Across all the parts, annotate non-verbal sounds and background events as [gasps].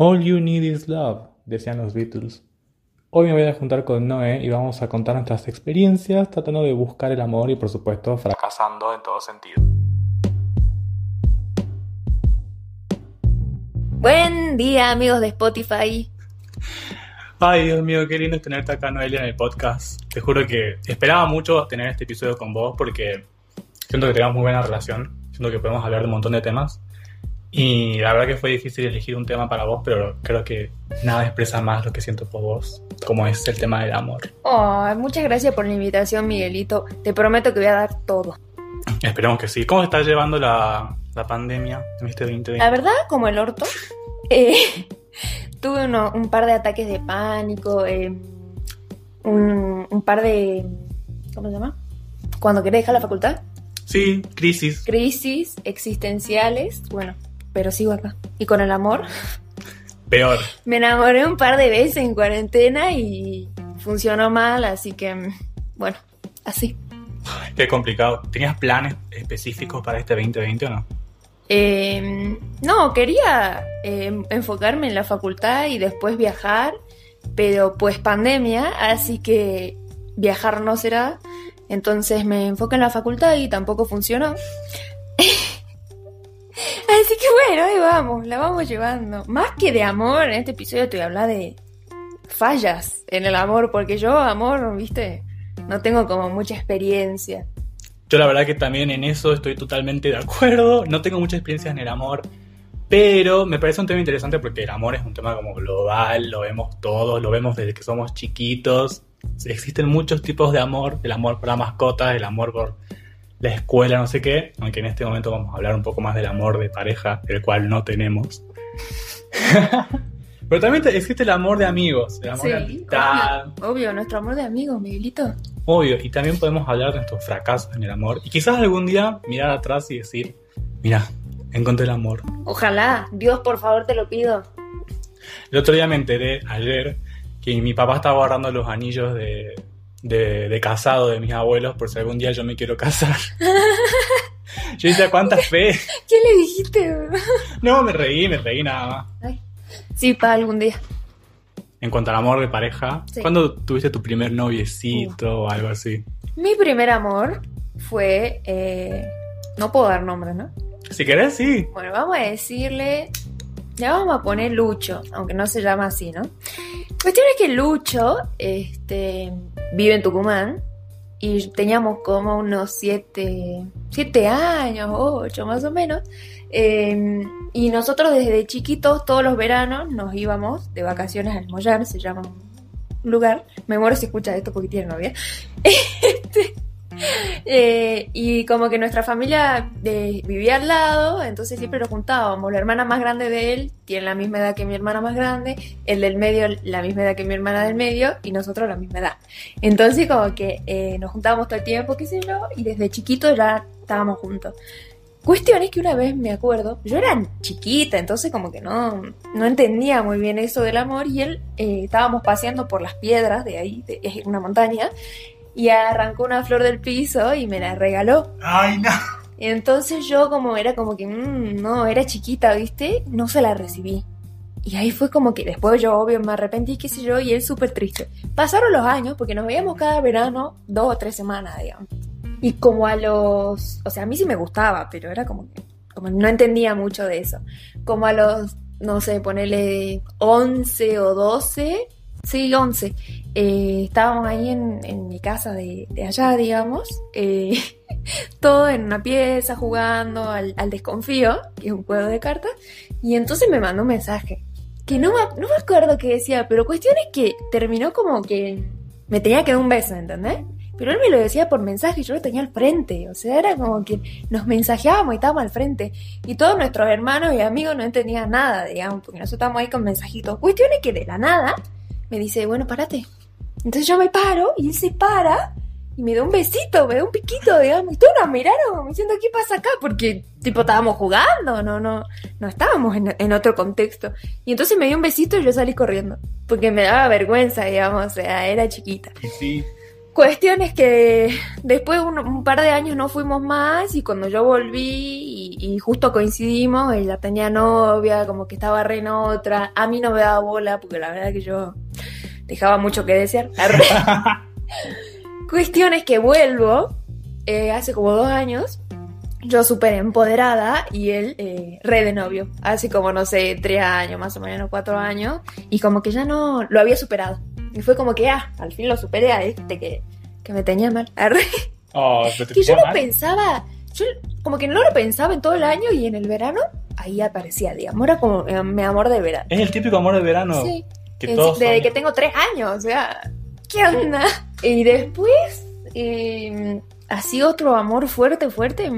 All you need is love, decían los Beatles. Hoy me voy a juntar con Noé y vamos a contar nuestras experiencias tratando de buscar el amor y por supuesto fracasando en todo sentido. Buen día amigos de Spotify. Ay, Dios mío, qué lindo tenerte acá, Noelia, en el podcast. Te juro que esperaba mucho tener este episodio con vos porque siento que tenemos muy buena relación, siento que podemos hablar de un montón de temas. Y la verdad que fue difícil elegir un tema para vos, pero creo que nada expresa más lo que siento por vos, como es el tema del amor. Oh, muchas gracias por la invitación, Miguelito. Te prometo que voy a dar todo. Esperemos que sí. ¿Cómo estás llevando la, la pandemia en este 2020? La verdad, como el orto. Eh, [laughs] tuve uno- un par de ataques de pánico, eh, un, un par de... ¿Cómo se llama? Cuando querés dejar la facultad. Sí, crisis. Crisis existenciales. Bueno, pero sigo acá. Y con el amor. Peor. Me enamoré un par de veces en cuarentena y funcionó mal, así que, bueno, así. Qué complicado. ¿Tenías planes específicos para este 2020 o no? Eh, no, quería eh, enfocarme en la facultad y después viajar, pero pues pandemia, así que viajar no será. Entonces me enfoqué en la facultad y tampoco funcionó. [laughs] así que bueno, ahí vamos, la vamos llevando. Más que de amor, en este episodio te voy a hablar de fallas en el amor, porque yo, amor, viste, no tengo como mucha experiencia. Yo la verdad que también en eso estoy totalmente de acuerdo. No tengo mucha experiencia en el amor, pero me parece un tema interesante porque el amor es un tema como global, lo vemos todos, lo vemos desde que somos chiquitos. Existen muchos tipos de amor, el amor por la mascota, el amor por la escuela, no sé qué, aunque en este momento vamos a hablar un poco más del amor de pareja, el cual no tenemos. [laughs] pero también te- existe el amor de amigos, el amor de amistad. obvio, obvio, nuestro amor de amigos, Miguelito. Obvio, y también podemos hablar de nuestros fracasos en el amor. Y quizás algún día mirar atrás y decir, mira, encontré el amor. Ojalá, Dios, por favor, te lo pido. El otro día me enteré, ayer, que mi papá estaba guardando los anillos de, de, de casado de mis abuelos por si algún día yo me quiero casar. [laughs] yo decía, ¿cuánta fe? ¿Qué le dijiste? No, me reí, me reí nada más. Ay, sí, para algún día. En cuanto al amor de pareja, Sí. ¿cuándo tuviste tu primer noviecito o algo así? Mi primer amor fue... eh, no puedo dar nombres, ¿no? Si querés, sí. Bueno, vamos a decirle... Ya vamos a poner Lucho, aunque no se llama así, ¿no? Cuestión es que Lucho este, vive en Tucumán y teníamos como unos siete, siete años, ocho más o menos. Eh, y nosotros desde chiquitos, todos los veranos, nos íbamos de vacaciones al Mollar, se llama un lugar. Me muero si escucha esto porque tiene novia. [laughs] Este, [laughs] eh, y como que nuestra familia eh, vivía al lado, entonces siempre nos juntábamos. La hermana más grande de él tiene la misma edad que mi hermana más grande, el del medio la misma edad que mi hermana del medio y nosotros la misma edad. Entonces como que eh, nos juntábamos todo el tiempo, qué sé yo, y desde chiquito ya estábamos juntos. Cuestión es que una vez me acuerdo, yo era chiquita, entonces como que no, no entendía muy bien eso del amor y él eh, estábamos paseando por las piedras de ahí, de, es una montaña, y arrancó una flor del piso y me la regaló. Ay, no. Entonces yo como era como que, mm, no, era chiquita, ¿viste? No se la recibí. Y ahí fue como que después yo obvio me arrepentí, qué sé yo, y él súper triste. Pasaron los años porque nos veíamos cada verano dos o tres semanas, digamos. Y como a los, o sea, a mí sí me gustaba, pero era como que, como no entendía mucho de eso. Como a los, no sé, ponerle 11 o 12, sí, 11. eh, estábamos ahí en, mi casa de, de allá, digamos. eh, [laughs] todo en una pieza jugando al, desconfío, que es un juego de cartas, y entonces me mandó un mensaje, que no me, no me acuerdo qué decía, pero cuestión es que terminó como que me tenía que dar un beso, ¿entendés? Pero él me lo decía por mensaje y yo lo tenía al frente, o sea, era como que nos mensajeábamos y estábamos al frente, y todos nuestros hermanos y amigos no entendían nada, digamos, porque nosotros estábamos ahí con mensajitos. Cuestión es que de la nada me dice, bueno, párate. Entonces yo me paro y él se para y me da un besito, me da un piquito, digamos. Y todos nos miraron diciendo, ¿qué pasa acá? Porque, tipo, estábamos jugando, no, no, no estábamos en, en otro contexto. Y entonces me dio un besito y yo salí corriendo. Porque me daba vergüenza, digamos, o sea, era chiquita. Y sí. Cuestiones que después un, un par de años no fuimos más y cuando yo volví y, y justo coincidimos, ella tenía novia, como que estaba re en otra, a mí no me daba bola porque la verdad que yo dejaba mucho que desear. [laughs] Cuestiones que vuelvo eh, hace como dos años, yo súper empoderada y él eh, re de novio, hace como no sé, tres años más o menos, cuatro años, y como que ya no lo había superado. Y fue como que, ah, al fin lo superé a este que, que me tenía mal. [laughs] Arre. Oh, ¿pero te Que yo mal? pensaba, yo como que no lo pensaba en todo el año y en el verano ahí aparecía, digamos, era como eh, mi amor de verano. Es el típico amor de verano. Sí, Que en- todos desde son- que tengo tres años, o sea, ¿qué onda? Y después, eh, así otro amor fuerte, fuerte,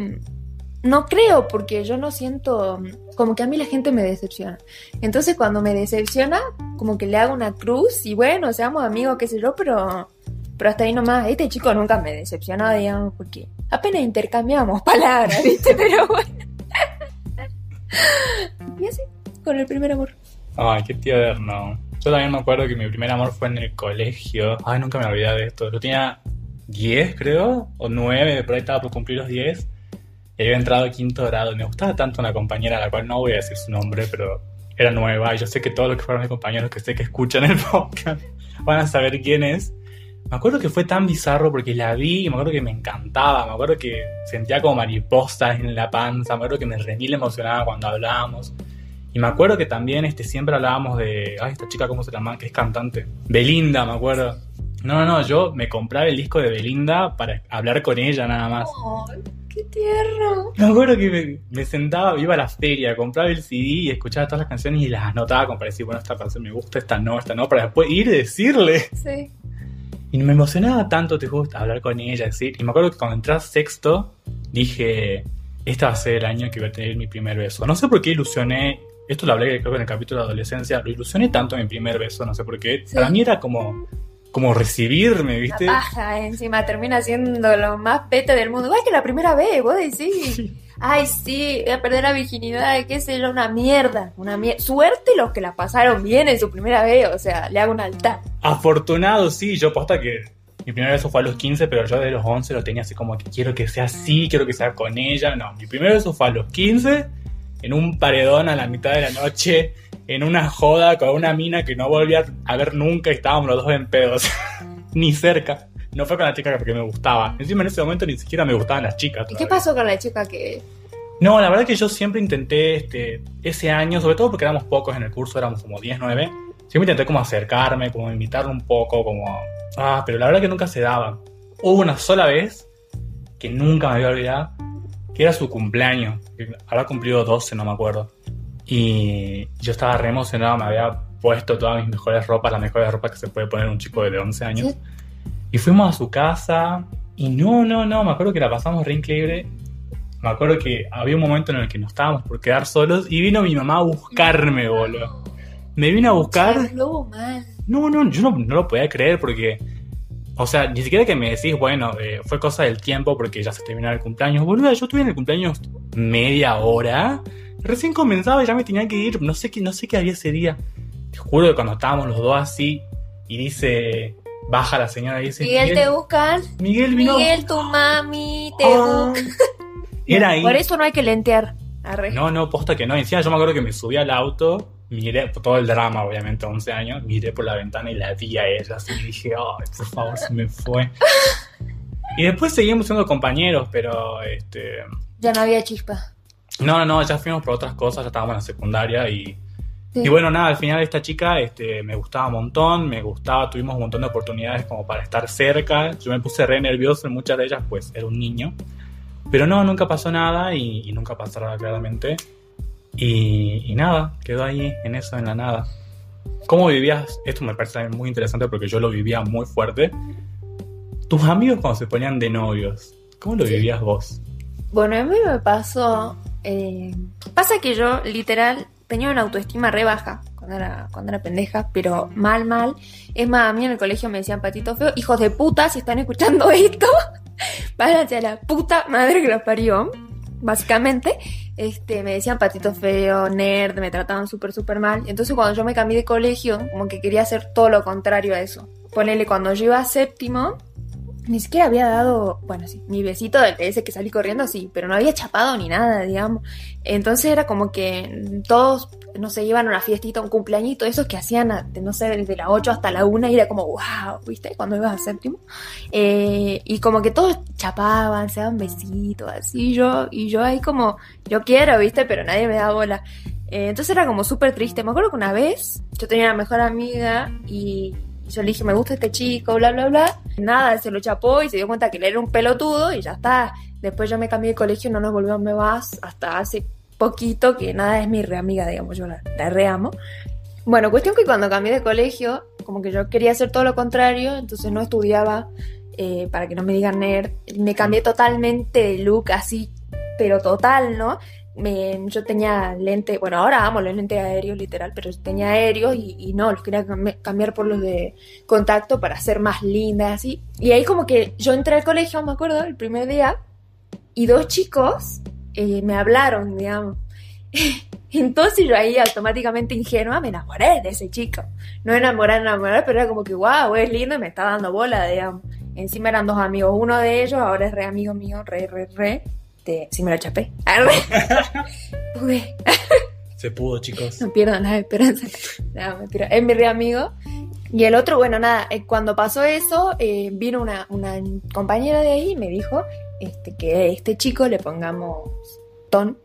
no creo, porque yo no siento, como que a mí la gente me decepciona. Entonces cuando me decepciona, como que le hago una cruz y bueno, seamos amigos, qué sé yo, pero, pero hasta ahí nomás, este chico nunca me decepcionó, digamos, porque apenas intercambiamos [laughs] palabras, ¿viste? Pero bueno. [laughs] Y así, con el primer amor. Ay, qué tierno. Yo también me acuerdo que mi primer amor fue en el colegio. Ay, nunca me olvidé de esto. Yo tenía 10, creo, o 9, por ahí estaba por cumplir los 10. Y había entrado a quinto grado. Me gustaba tanto una compañera, la cual no voy a decir su nombre, pero era nueva. Y yo sé que todos los que fueron mis compañeros que sé que escuchan el [laughs] podcast van a saber quién es. Me acuerdo que fue tan bizarro porque la vi y me acuerdo que me encantaba. Me acuerdo que sentía como mariposas en la panza. Me acuerdo que me remil emocionaba cuando hablábamos. Y me acuerdo que también este, siempre hablábamos de. Ay, esta chica, ¿cómo se llama? Que es cantante. Belinda, me acuerdo. No, no, no, yo me compraba el disco de Belinda para hablar con ella nada más. ¡Ay, qué tierno! Me acuerdo que me, me sentaba, iba a la feria, compraba el CD y escuchaba todas las canciones y las anotaba como para decir, bueno, esta canción me gusta, esta no, esta no, para después ir y decirle. Sí. Y me emocionaba tanto, te juro, hablar con ella, decir. Y me acuerdo que cuando entré a sexto, dije, este va a ser el año que voy a tener mi primer beso. No sé por qué ilusioné, esto lo hablé creo que en el capítulo de adolescencia, lo ilusioné tanto en mi primer beso, no sé por qué. Sí. Para mí era como, como recibirme, ¿viste? La paja encima termina siendo lo más pete del mundo. Igual que la primera vez, vos decís. Ay, sí, voy a perder la virginidad, qué sé yo, una mierda. Una mierda. Suerte los que la pasaron bien en su primera vez, o sea, le hago un altar. Afortunado, sí, yo posta que mi primer beso fue a los 15, pero yo de los 11 lo tenía así como que quiero que sea así, quiero que sea con ella. No, mi primer beso fue a los 15, en un paredón a la mitad de la noche, en una joda con una mina que no volví a ver nunca y estábamos los dos en pedos. [laughs] ni cerca. No fue con la chica porque me gustaba. Encima en ese momento ni siquiera me gustaban las chicas. ¿Y qué pasó con la chica que.? No, la verdad que yo siempre intenté este, ese año, sobre todo porque éramos pocos en el curso, éramos como 10, 9. Siempre intenté como acercarme, como invitarlo un poco, como... Ah, pero la verdad que nunca se daba. Hubo una sola vez que nunca me voy a olvidar, que era su cumpleaños. Habrá cumplido 12, no me acuerdo. Y yo estaba re emocionado, me había puesto todas mis mejores ropas, las mejores ropas que se puede poner un chico de 11 años. Y fuimos a su casa y no, no, no, me acuerdo que la pasamos re increíble. Me acuerdo que había un momento en el que nos estábamos por quedar solos y vino mi mamá a buscarme, boludo. Me vino a buscar. No, no, yo no, no lo podía creer porque. O sea, ni siquiera que me decís, bueno, eh, fue cosa del tiempo porque ya se terminaba el cumpleaños. Boludo, yo estuve en el cumpleaños media hora. Recién comenzaba y ya me tenía que ir. No sé qué, no sé qué había ese día. Te juro que cuando estábamos los dos así y dice. Baja la señora y dice. Miguel, te buscan. Miguel vino. Miguel, tu mami te Ah. busca. Era ahí. Por eso no hay que lentear. Arre. No, no, posta que no. Encima yo me acuerdo que me subí al auto, miré todo el drama, obviamente, 11 años, miré por la ventana y la vi a ella, así y dije, ay, por favor, se me fue. [laughs] Y después seguimos siendo compañeros, pero este. Ya no había chispa. No, no, no, ya fuimos por otras cosas, ya estábamos en la secundaria y. Sí. Y bueno, nada, al final esta chica este, me gustaba un montón, me gustaba, tuvimos un montón de oportunidades como para estar cerca. Yo me puse re nervioso en muchas de ellas, pues era un niño. Pero no, nunca pasó nada y, y nunca pasará claramente. Y, y nada, quedó ahí en eso, en la nada. ¿Cómo vivías? Esto me parece muy interesante porque yo lo vivía muy fuerte. Tus amigos cuando se ponían de novios, ¿cómo lo Sí. vivías vos? Bueno, a mí me pasó. eh, pasa que yo, literal, tenía una autoestima re baja cuando era, cuando era pendeja, pero mal, mal. Es más, a mí en el colegio me decían patito feo. Hijos de puta, si están escuchando esto, [laughs] váyanse a la puta madre que los parió. Básicamente, este, me decían patito feo, nerd, me trataban súper, súper mal. Entonces, cuando yo me cambié de colegio, como que quería hacer todo lo contrario a eso. Ponele, cuando yo iba a séptimo, ni siquiera había dado, bueno, sí, mi besito del ese que salí corriendo, sí, pero no había chapado ni nada, digamos. Entonces era como que todos, no sé, iban a una fiestita, un cumpleañito, esos que hacían, no sé, desde las 8 hasta la 1 y era como, wow, ¿viste? Cuando ibas al séptimo. Eh, y como que todos chapaban, se daban besitos, así yo, y yo ahí como, yo quiero, ¿viste? Pero nadie me da bola. Eh, entonces era como súper triste. Me acuerdo que una vez yo tenía una mejor amiga y yo le dije, me gusta este chico, bla, bla, bla. Nada, se lo chapó y se dio cuenta que él era un pelotudo y ya está. Después yo me cambié de colegio no nos volvimos me vas hasta hace poquito, que nada es mi reamiga, digamos, yo la, la reamo. Bueno, cuestión que cuando cambié de colegio, como que yo quería hacer todo lo contrario, entonces no estudiaba eh, para que no me digan nerd. Me cambié totalmente de look así, pero total, ¿no? Me, yo tenía lente, bueno, ahora amo los lentes aéreos, literal, pero tenía aéreos y, no, los quería cambiar por los de contacto para ser más linda, así. Y ahí como que yo entré al colegio, me acuerdo, el primer día, y dos chicos eh, me hablaron, digamos. [laughs] Entonces yo ahí automáticamente ingenua me enamoré de ese chico. No enamorar, enamorar, pero era como que, wow, es lindo y me está dando bola, digamos. Encima eran dos amigos, uno de ellos ahora es re amigo mío, re, re, re. Este, si me lo chapé. [laughs] Pude. Se pudo, chicos. No esperanza. No, mentira. Es mi re amigo. Y el otro, bueno, nada, eh, cuando pasó eso, eh, vino una, una, compañera de ahí y me dijo este, que a este chico le pongamos ton,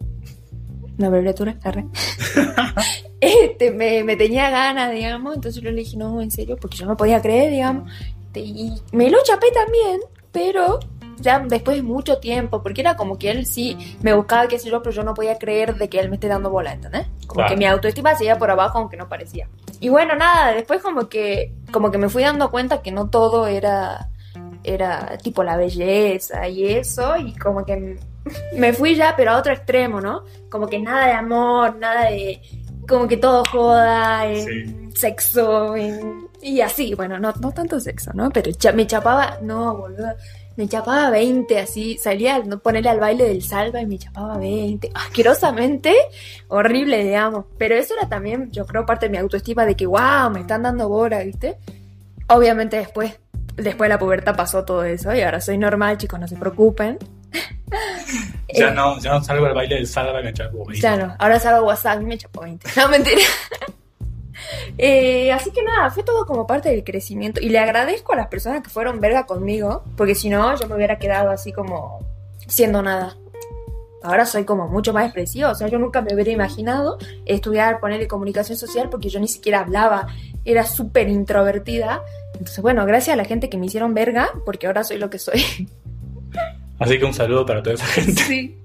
una abreviatura, [laughs] este, me, me, tenía ganas, digamos, entonces yo le dije, no, en serio, porque yo no podía creer, digamos. Y me lo chapé también, pero ya después de mucho tiempo, porque era como que él sí me buscaba, qué sé yo, pero yo no podía creer de que él me esté dando bola, ¿entendés? Como que mi autoestima se iba por abajo, aunque no parecía. Y bueno, nada, después como que, como que me fui dando cuenta que no todo era, era tipo la belleza y eso, y como que [laughs] me fui ya, pero a otro extremo, ¿no? Como que nada de amor, nada de, como que todo joda, en sexo, y así, bueno, no, no tanto sexo, ¿no? Pero me chapaba, no, boludo me chapaba 20, así, salía a ponerle al baile del salva y me chapaba 20. Asquerosamente horrible, digamos. Pero eso era también, yo creo, parte de mi autoestima de que, wow, me están dando bola, ¿viste? Obviamente después, después de la pubertad pasó todo eso y ahora soy normal, chicos, no se preocupen. ya, [laughs] no, ya no salgo al baile del salva y me chapo 20. Ya no, ahora salgo a WhatsApp y me chapo 20. No, mentira. Eh, así que nada, fue todo como parte del crecimiento. Y le agradezco a las personas que fueron verga conmigo, porque si no, yo me hubiera quedado así como siendo nada. Ahora soy como mucho más expresiva, o sea, yo nunca me hubiera imaginado estudiar, ponerle comunicación social porque yo ni siquiera hablaba, era súper introvertida. Entonces, bueno, gracias a la gente que me hicieron verga, porque ahora soy lo que soy. Así que un saludo para toda esa gente. Sí.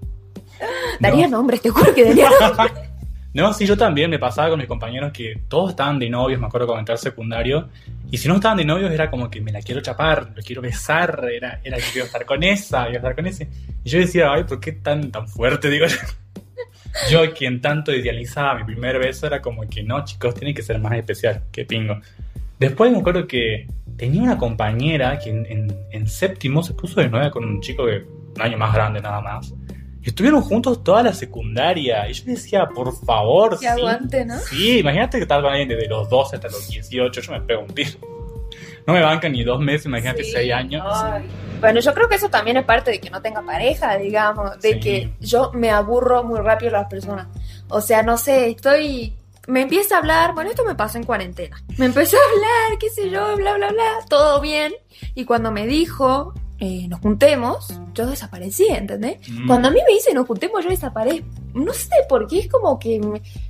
[laughs] Daría nombres, te juro que daría [laughs] nombres. No, sí, yo también me pasaba con mis compañeros que todos estaban de novios, me acuerdo comentar secundario, y si no estaban de novios era como que me la quiero chapar, lo quiero besar, era, era que quiero estar con esa, quiero estar con ese. Y yo decía, ay, ¿por qué tan, tan fuerte? Digo, [laughs] yo quien tanto idealizaba mi primer beso era como que no, chicos, tiene que ser más especial, que pingo. Después me acuerdo que tenía una compañera que en, séptimo se puso de nueva con un chico de un año más grande nada más. Estuvieron juntos toda la secundaria. Y yo decía, por favor. Que aguante, ¿no? Sí, imagínate que tal alguien desde los 12 hasta los 18. Yo me pego un tiro. No me bancan ni dos meses, imagínate, seis años. Bueno, yo creo que eso también es parte de que no tenga pareja, digamos. De que yo me aburro muy rápido las personas. O sea, no sé, estoy. Me empieza a hablar. Bueno, esto me pasa en cuarentena. Me empezó a hablar, qué sé yo, bla, bla, bla. Todo bien. Y cuando me dijo, eh, nos juntemos, yo desaparecí, ¿entendés? Mm. Cuando a mí me dicen nos juntemos, yo desaparezco. No sé por qué, es como que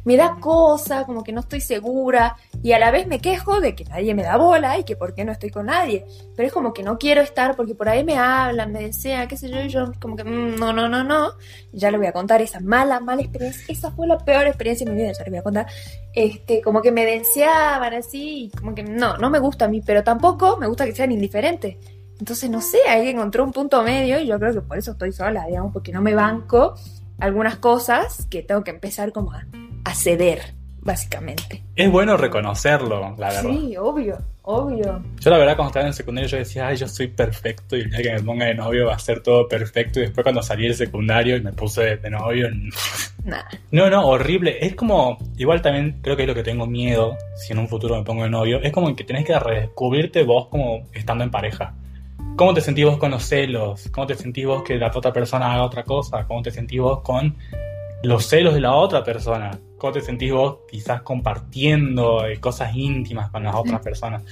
me, da cosa, como que no estoy segura, y a la vez me quejo de que nadie me da bola y que por qué no estoy con nadie. Pero es como que no quiero estar porque por ahí me hablan, me desean, qué sé yo, y yo como que mm, no, no, no, no. Ya le voy a contar esa mala, mala experiencia. Esa fue la peor experiencia de mi vida, ya le voy a contar. Este, como que me deseaban así, y como que no, no me gusta a mí, pero tampoco me gusta que sean indiferentes. Entonces, no sé, ahí encontré un punto medio y yo creo que por eso estoy sola, digamos, porque no me banco algunas cosas que tengo que empezar como a, ceder, básicamente. Es bueno reconocerlo, la verdad. Sí, obvio, obvio. Yo la verdad cuando estaba en el secundario yo decía, ay, yo soy perfecto y el día que me ponga de novio va a ser todo perfecto y después cuando salí del secundario y me puse de novio... Nada. No, no, horrible. Es como, igual también creo que es lo que tengo miedo si en un futuro me pongo de novio, es como que tenés que redescubrirte vos como estando en pareja ¿Cómo te sentís vos con los celos? ¿Cómo te sentís vos que la otra persona haga otra cosa? ¿Cómo te sentís vos con los celos de la otra persona? ¿Cómo te sentís vos quizás compartiendo eh, cosas íntimas con las otras personas?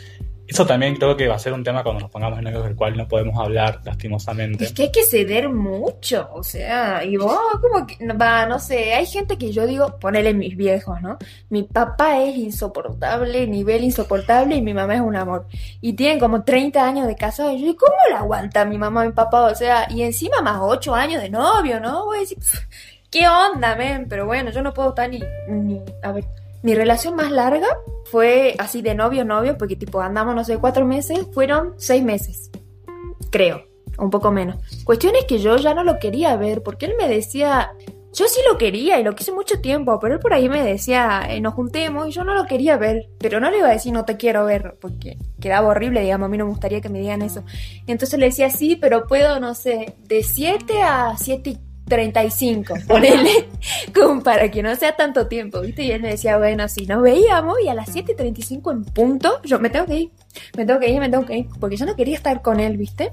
Eso también creo que va a ser un tema cuando nos pongamos en algo del cual no podemos hablar, lastimosamente. Es que hay que ceder mucho, o sea, y vos como que, va, no sé, hay gente que yo digo, ponele mis viejos, ¿no? Mi papá es insoportable, nivel insoportable, y mi mamá es un amor. Y tienen como 30 años de casado, y yo, ¿y cómo la aguanta mi mamá mi papá? O sea, y encima más 8 años de novio, ¿no? Voy a decir, ¿qué onda, men? Pero bueno, yo no puedo estar ni, ni, a ver, mi relación más larga fue así de novio, novio, porque tipo andamos, no sé, cuatro meses, fueron seis meses, creo, un poco menos. Cuestión es que yo ya no lo quería ver, porque él me decía, yo sí lo quería y lo quise mucho tiempo, pero él por ahí me decía, eh, nos juntemos y yo no lo quería ver, pero no le iba a decir no te quiero ver, porque quedaba horrible, digamos, a mí no me gustaría que me digan eso. Entonces le decía, sí, pero puedo, no sé, de 7 a 7 y 35, ponele, [laughs] como para que no sea tanto tiempo, ¿viste? Y él me decía, bueno, si nos veíamos y a las 7.35 en punto, yo me tengo que ir, me tengo que ir, me tengo que ir, porque yo no quería estar con él, ¿viste?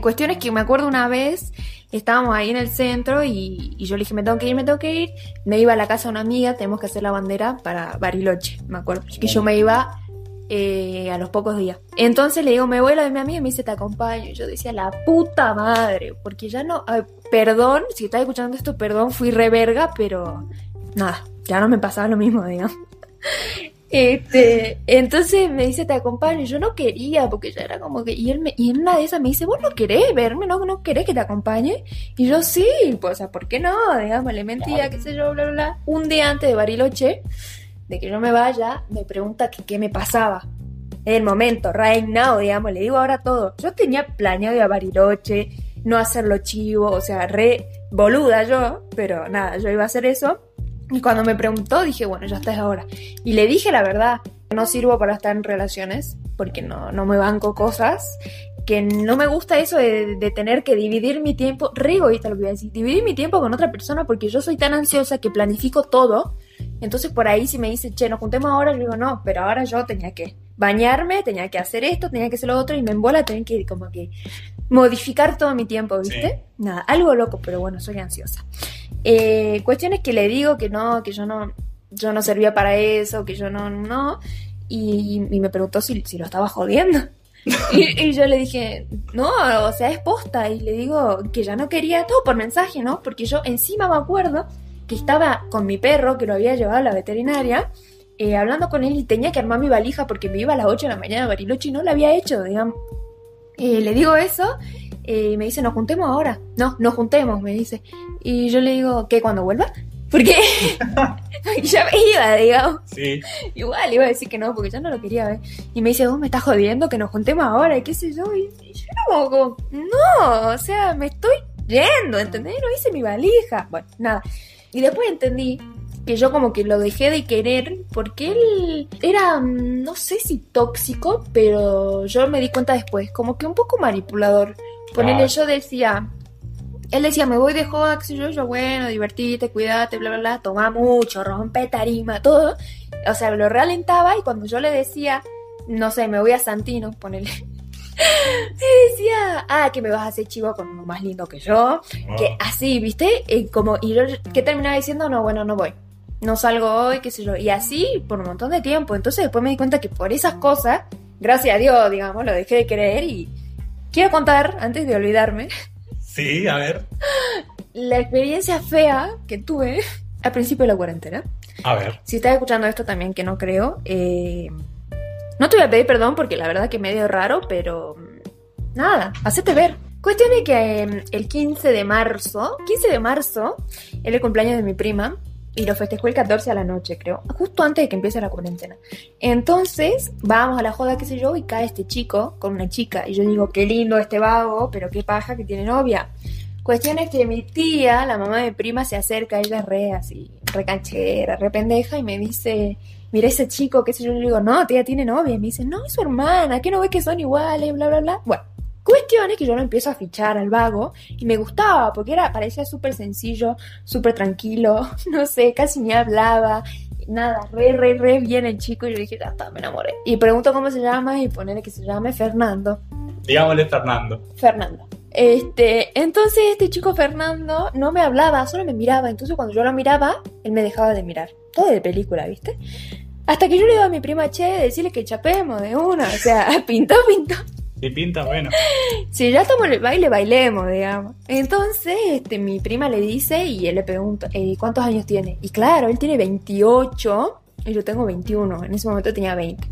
Cuestión es que me acuerdo una vez, estábamos ahí en el centro y, yo le dije, me tengo que ir, me tengo que ir, me iba a la casa de una amiga, tenemos que hacer la bandera para Bariloche, me acuerdo, que yo me iba eh, a los pocos días. Entonces le digo, me voy a la de mi amiga y me dice, te acompaño. Yo decía, la puta madre, porque ya no, perdón, si estás escuchando esto, perdón, fui reverga, pero nada, ya no me pasaba lo mismo, digamos. [laughs] Este, entonces me dice, te acompaño. Yo no quería, porque ya era como que. Y él y en una de esas me dice, vos no querés verme, no, no querés que te acompañe. Y yo sí, pues, o sea, ¿por qué no? Digamos, le mentía, qué sé yo, bla, bla, bla. Un día antes de Bariloche, de que yo me vaya, me pregunta que qué me pasaba. En el momento, right now, digamos, le digo ahora todo. Yo tenía planeado ir a Bariloche, no hacerlo chivo, o sea, re boluda yo, pero nada, yo iba a hacer eso. Y cuando me preguntó, dije, bueno, ya estás ahora. Y le dije la verdad, no sirvo para estar en relaciones, porque no, no me banco cosas, que no me gusta eso de, tener que dividir mi tiempo, re egoísta lo voy a decir, dividir mi tiempo con otra persona porque yo soy tan ansiosa que planifico todo. Entonces por ahí si me dice, che, nos juntemos ahora, yo digo, no, pero ahora yo tenía que bañarme, tenía que hacer esto, tenía que hacer lo otro y me embola tener que como que modificar todo mi tiempo, ¿viste? Sí. Nada, algo loco, pero bueno, soy ansiosa. Eh, cuestiones que le digo que no, que yo no, yo no servía para eso, que yo no, no, y, y me preguntó si, si lo estaba jodiendo. [laughs] y, y, yo le dije, no, o sea, es posta, y le digo que ya no quería todo por mensaje, ¿no? Porque yo encima me acuerdo que estaba con mi perro, que lo había llevado a la veterinaria, eh, hablando con él y tenía que armar mi valija porque me iba a las 8 de la mañana a Bariloche y no lo había hecho, digamos. Eh, le digo eso eh, y me dice, nos juntemos ahora. No, nos juntemos, me dice. Y yo le digo, ¿qué? ¿Cuando vuelva? [laughs] Porque [laughs] ya me iba, digamos. Sí. Igual iba a decir que no, porque ya no lo quería ver. Y me dice, vos me estás jodiendo que nos juntemos ahora y qué sé yo. Y, y yo como, como, no, o sea, me estoy yendo, ¿entendés? No hice mi valija. Bueno, nada. Y después entendí que yo como que lo dejé de querer porque él era, no sé si tóxico, pero yo me di cuenta después, como que un poco manipulador. Ponele, ah. yo decía, él decía, me voy de joda, que yo, yo, bueno, divertite, cuídate, bla, bla, bla, toma mucho, rompe tarima, todo. O sea, lo ralentaba y cuando yo le decía, no sé, me voy a Santino, ponele. [laughs] me decía, ah, que me vas a hacer chivo con uno más lindo que yo, que así, ¿viste? Y como, y yo, ¿qué terminaba diciendo? No, bueno, no voy no salgo hoy, qué sé yo, y así por un montón de tiempo. Entonces después me di cuenta que por esas cosas, gracias a Dios, digamos, lo dejé de creer y quiero contar, antes de olvidarme. [laughs] Sí, a ver. [laughs] La experiencia fea que tuve al principio de la cuarentena. A ver. Si estás escuchando esto también, que no creo, eh, no te voy a pedir perdón porque la verdad que medio raro, pero nada, hacete ver. Cuestión es que eh, el 15 de marzo, 15 de marzo, era el cumpleaños de mi prima, y lo festejó el 14 a la noche, creo, justo antes de que empiece la cuarentena. Entonces, vamos a la joda, qué sé yo, y cae este chico con una chica. Y yo digo, qué lindo este vago, pero qué paja que tiene novia. Cuestión es que mi tía, la mamá de prima, se acerca, ella re así, re canchera, re pendeja, y me dice, mira ese chico, qué sé yo, y yo digo, no, tía tiene novia. Y me dice, no, es su hermana, ¿qué no ves que son iguales? Bla, bla, bla. Bueno, Cuestión es que yo lo empiezo a fichar al vago y me gustaba porque era, parecía súper sencillo, súper tranquilo, [laughs] no sé, casi ni hablaba, nada, re, re, re bien el chico y yo dije, ya está, me enamoré. Y pregunto cómo se llama y ponerle que se llame Fernando. Digámosle Fernando. Fernando. Este, entonces este chico Fernando no me hablaba, solo me miraba. Entonces cuando yo lo miraba, él me dejaba de mirar. Todo de película, ¿viste? Hasta que yo le iba a mi prima Che de decirle que chapemos de una. O sea, [laughs] pintó, pintó. Si pinta, bueno. Si ya estamos en el baile, bailemos, digamos. Entonces, este, mi prima le dice y él le pregunta, eh, ¿cuántos años tiene? Y claro, él tiene 28 y yo tengo 21. En ese momento tenía 20.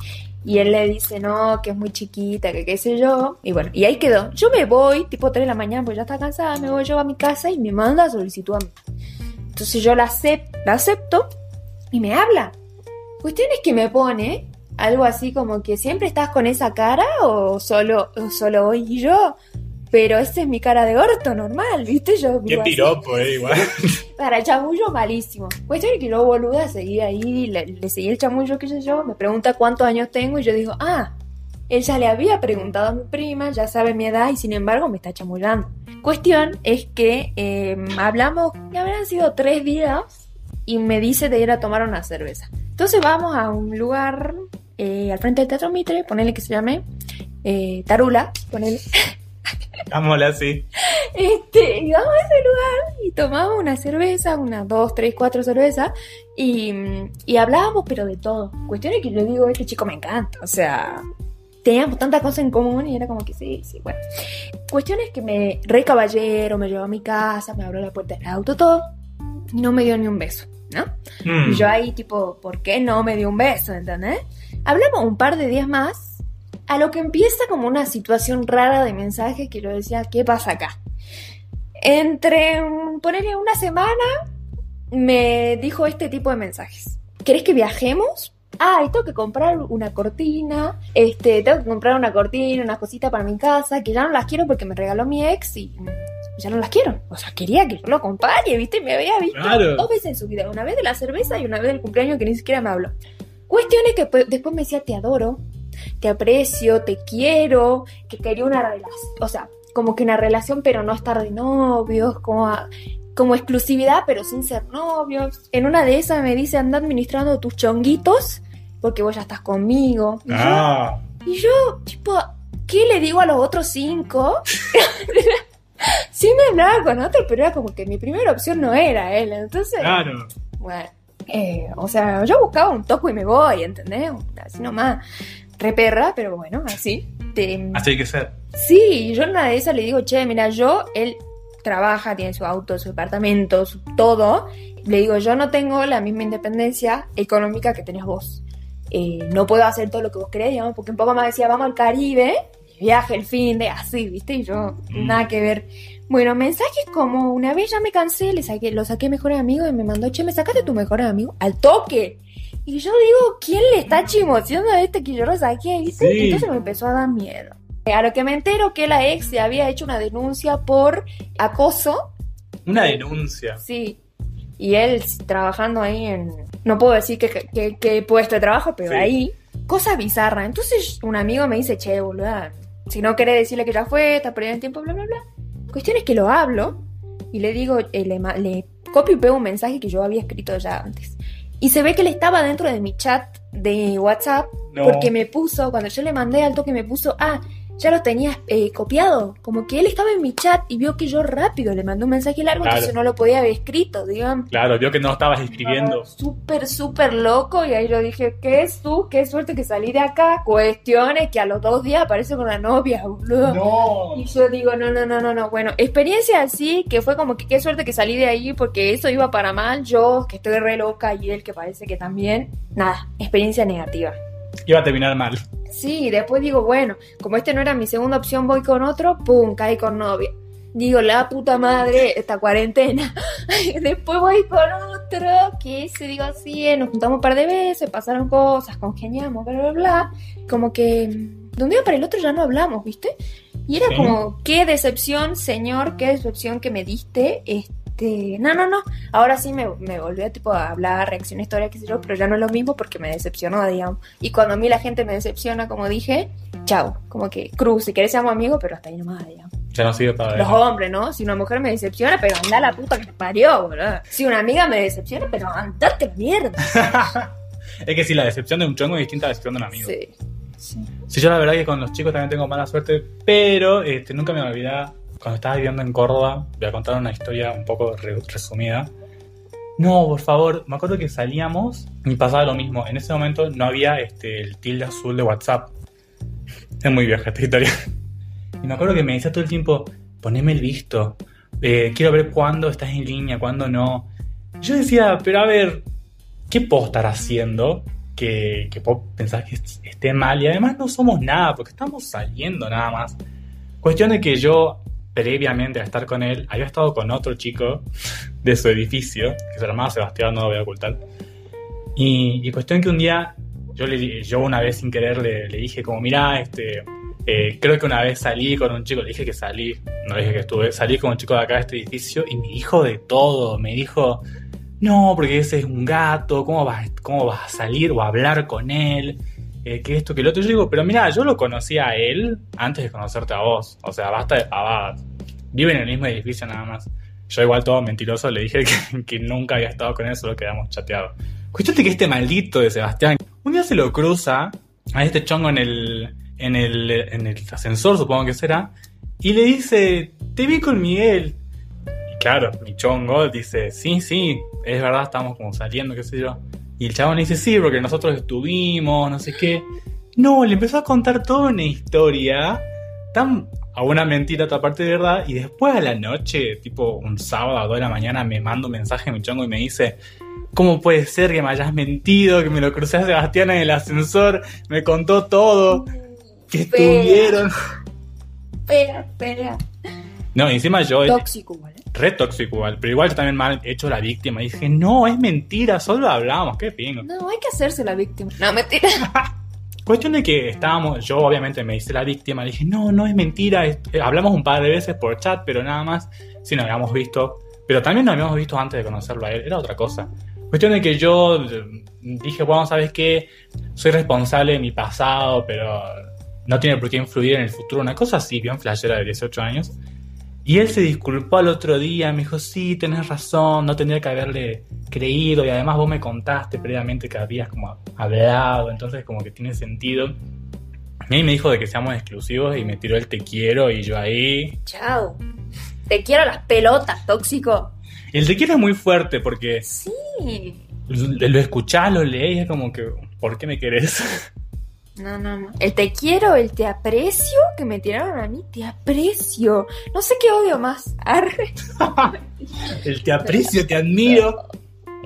Y él le dice, no, que es muy chiquita, que qué sé yo. Y bueno, y ahí quedó. Yo me voy, tipo 3 de la mañana, pues ya está cansada, me voy yo a mi casa y me manda solicitud a mí. Entonces yo la, acep- la acepto y me habla. Cuestión es que me pone algo así como que siempre estás con esa cara o solo, o solo hoy y yo. Pero esa es mi cara de orto normal, ¿viste? Yo Qué vivo así. piropo, eh, igual. [laughs] Para chamullo malísimo. Cuestión es que yo, boluda, seguí ahí, le, le seguí el chamullo, qué sé yo, me pregunta cuántos años tengo y yo digo, ah, él ya le había preguntado a mi prima, ya sabe mi edad y sin embargo me está chamullando. Cuestión es que eh, hablamos, que habrán sido tres días y me dice de ir a tomar una cerveza. Entonces vamos a un lugar eh, al frente del Teatro Mitre, ponele que se llame eh, Tarula, ponele. [laughs] Digámosle así. Este, y vamos a ese lugar y tomamos una cerveza, unas dos, tres, cuatro cervezas y, y hablábamos, pero de todo. Cuestión es que yo digo, este chico me encanta, o sea, teníamos tantas cosas en común y era como que sí, sí, bueno. Cuestión es que me, re caballero, me llevó a mi casa, me abrió la puerta del auto, todo, no me dio ni un beso, ¿no? Mm. Y yo ahí, tipo, ¿por qué no me dio un beso? ¿Entendés? Hablamos un par de días más, a lo que empieza como una situación rara de mensajes que yo decía, ¿qué pasa acá? Entre, mm, ponerle una semana, me dijo este tipo de mensajes. ¿Querés que viajemos? Ah, y tengo que comprar una cortina, este, tengo que comprar una cortina, una cosita para mi casa, que ya no las quiero porque me regaló mi ex y mm, ya no las quiero. O sea, quería que yo lo acompañe, ¿viste? Me había visto Claro. dos veces en su vida, una vez de la cerveza y una vez del cumpleaños que ni siquiera me habló. Cuestiones que pues, después me decía, te adoro, te aprecio, te quiero, que quería una relación, o sea, como que una relación pero no estar de novios, como, a- como exclusividad pero sin ser novios. En una de esas me dice, anda administrando tus chonguitos porque vos ya estás conmigo. Y, Ah, yo, y yo, tipo, ¿qué le digo a los otros cinco? [laughs] sí me hablaba con otro, pero era como que mi primera opción no era él, entonces... claro. Bueno, eh, o sea, yo buscaba un toco y me voy, ¿entendés? Así nomás, re perra, pero bueno, así. Te- Así hay que ser. Sí, yo en una de esas le digo, che, mira, yo, él trabaja, tiene su auto, su departamento, su todo. Le digo, yo no tengo la misma independencia económica que tenés vos. Eh, no puedo hacer todo lo que vos querés, digamos, porque un poco más decía, vamos al Caribe, viaje el fin de así, ¿viste? Y yo, Mm. nada que ver. Bueno, mensajes como una vez ya me cansé, le saqué, lo saqué mejores amigos y me mandó, che, me sacaste tu mejor amigo al toque. Y yo digo, ¿quién le está chimoseando a este que yo lo saqué? ¿viste? Sí. Entonces me empezó a dar miedo. A lo que me entero que la ex se había hecho una denuncia por acoso, Una denuncia. sí. Y él trabajando ahí en... No puedo decir que, que, que puesto de trabajo, pero Sí. ahí. Cosa bizarra. Entonces un amigo me dice, che, boluda, si no querés decirle que ya fue, está perdiendo el tiempo, bla, bla, bla. Cuestión es que lo hablo y le digo, eh, le, le copio y pego un mensaje que yo había escrito ya antes. Y se ve que él estaba dentro de mi chat de WhatsApp No. porque me puso, cuando yo le mandé al toque, me puso, ah, ya lo tenías eh, copiado. Como que él estaba en mi chat y vio que yo rápido le mandé un mensaje largo, Claro. entonces no lo podía haber escrito, digamos. Claro, vio que no estabas escribiendo. Súper, súper loco. Y ahí yo dije, ¿qué es tú? Qué suerte que salí de acá. Cuestiones que a los dos días aparece con la novia, boludo. No. Y yo digo, no, no, no, no, no. Bueno, experiencia así, que fue como que qué suerte que salí de ahí porque eso iba para mal. Yo, que estoy re loca, y él, que parece que también. Nada, experiencia negativa. Iba a terminar mal. Sí, después digo, bueno, como este no era mi segunda opción, voy con otro, pum, caí con novia. Digo, la puta madre, esta cuarentena. [laughs] después voy con otro, que se digo así, nos juntamos un par de veces, pasaron cosas, congeniamos, bla, bla, bla. Como que mm, de un día para el otro ya no hablamos, ¿viste? Y era Sí. como, qué decepción, señor, qué decepción que me diste. Este, no, no, no. Ahora sí me, me volvió tipo a hablar, reacción, historia, qué sé yo, pero ya no es lo mismo porque me decepcionó, digamos. Y cuando a mí la gente me decepciona, como dije, chao. Como que cruz, si querés seamos amigos, pero hasta ahí nomás, digamos. Ya no sirve para Los hombres, ¿no? Si una mujer me decepciona, pero anda la puta que te parió, boludo. Si una amiga me decepciona, pero andate mierda. [laughs] Es que si la decepción de un chongo es distinta a la decepción de un amigo. Sí. Sí. Sí, yo la verdad que con los chicos también tengo mala suerte, pero este, nunca me voy a olvidar, cuando estaba viviendo en Córdoba, voy a contar una historia un poco re- resumida. No, por favor, me acuerdo que salíamos y pasaba lo mismo. En ese momento no había este, el tilde azul de WhatsApp. Es muy vieja esta historia. [laughs] Y me acuerdo que me decía todo el tiempo, poneme el visto, eh, quiero ver cuándo estás en línea, cuándo no. Yo decía, pero a ver, ¿qué puedo estar haciendo que, que vos pensás que est- esté mal? Y además no somos nada, porque estamos saliendo nada más. Cuestión de que yo, previamente a estar con él, había estado con otro chico de su edificio, que se llamaba Sebastián, no lo voy a ocultar. Y, y cuestión que un día, yo, le, yo una vez sin querer le, le dije como, mira, este, eh, creo que una vez salí con un chico, le dije que salí, no dije que estuve, salí con un chico de acá de este edificio y me dijo de todo, me dijo, no, porque ese es un gato, ¿cómo vas, cómo vas a salir o a hablar con él? Eh, que esto, que lo otro. Yo digo, pero mira, yo lo conocí a él antes de conocerte a vos. O sea, basta de pavadas. Viven en el mismo edificio nada más. Yo igual todo mentiroso le dije [laughs] que, nunca había estado con él, solo quedamos chateados. Cuestión que este maldito de Sebastián, un día se lo cruza a este chongo en el, en el, en el ascensor, supongo que será, y le dice, te vi con Miguel. Y claro, mi chongo dice, sí, sí, es verdad, estamos como saliendo, qué sé yo. Y el chabón le dice, sí, porque nosotros estuvimos, no sé qué. No, le empezó a contar toda una historia, tan a una mentira, otra parte de verdad, y después a la noche, tipo un sábado a 2 de la mañana, me manda un mensaje mi chongo y me dice, ¿cómo puede ser que me hayas mentido, que me lo crucé a Sebastián en el ascensor, me contó todo, que Espera. estuvieron... Espera, espera. No, encima yo, Tóxico, ¿vale? re tóxico igual, pero igual yo también mal hecho la víctima, y dije, no, es mentira, solo hablamos, qué pingo. No, hay que hacerse la víctima. No, mentira. [laughs] Cuestión de que estábamos, yo obviamente me hice la víctima, le dije, no, no es mentira, es- eh, hablamos un par de veces por chat, pero nada más, sí nos habíamos visto, pero también nos habíamos visto antes de conocerlo a él, era otra cosa. Cuestión de que yo eh, dije, bueno, ¿sabes qué? Soy responsable de mi pasado, pero no tiene por qué influir en el futuro, una cosa así, bien flashera de 18 años. Y él se disculpó al otro día, me dijo, sí, tenés razón, no tendría que haberle creído y además vos me contaste previamente que habías como hablado, entonces como que tiene sentido. Y me dijo de que seamos exclusivos y me tiró el te quiero y yo ahí... Chao. Te quiero las pelotas, tóxico. El te quiero es muy fuerte porque Sí. lo lo escuchás, lo lees y es como que, ¿por qué me querés? No, no, no. El te quiero, el te aprecio que me tiraron a mí, te aprecio. No sé qué odio más. Arre. [laughs] El te aprecio, te admiro.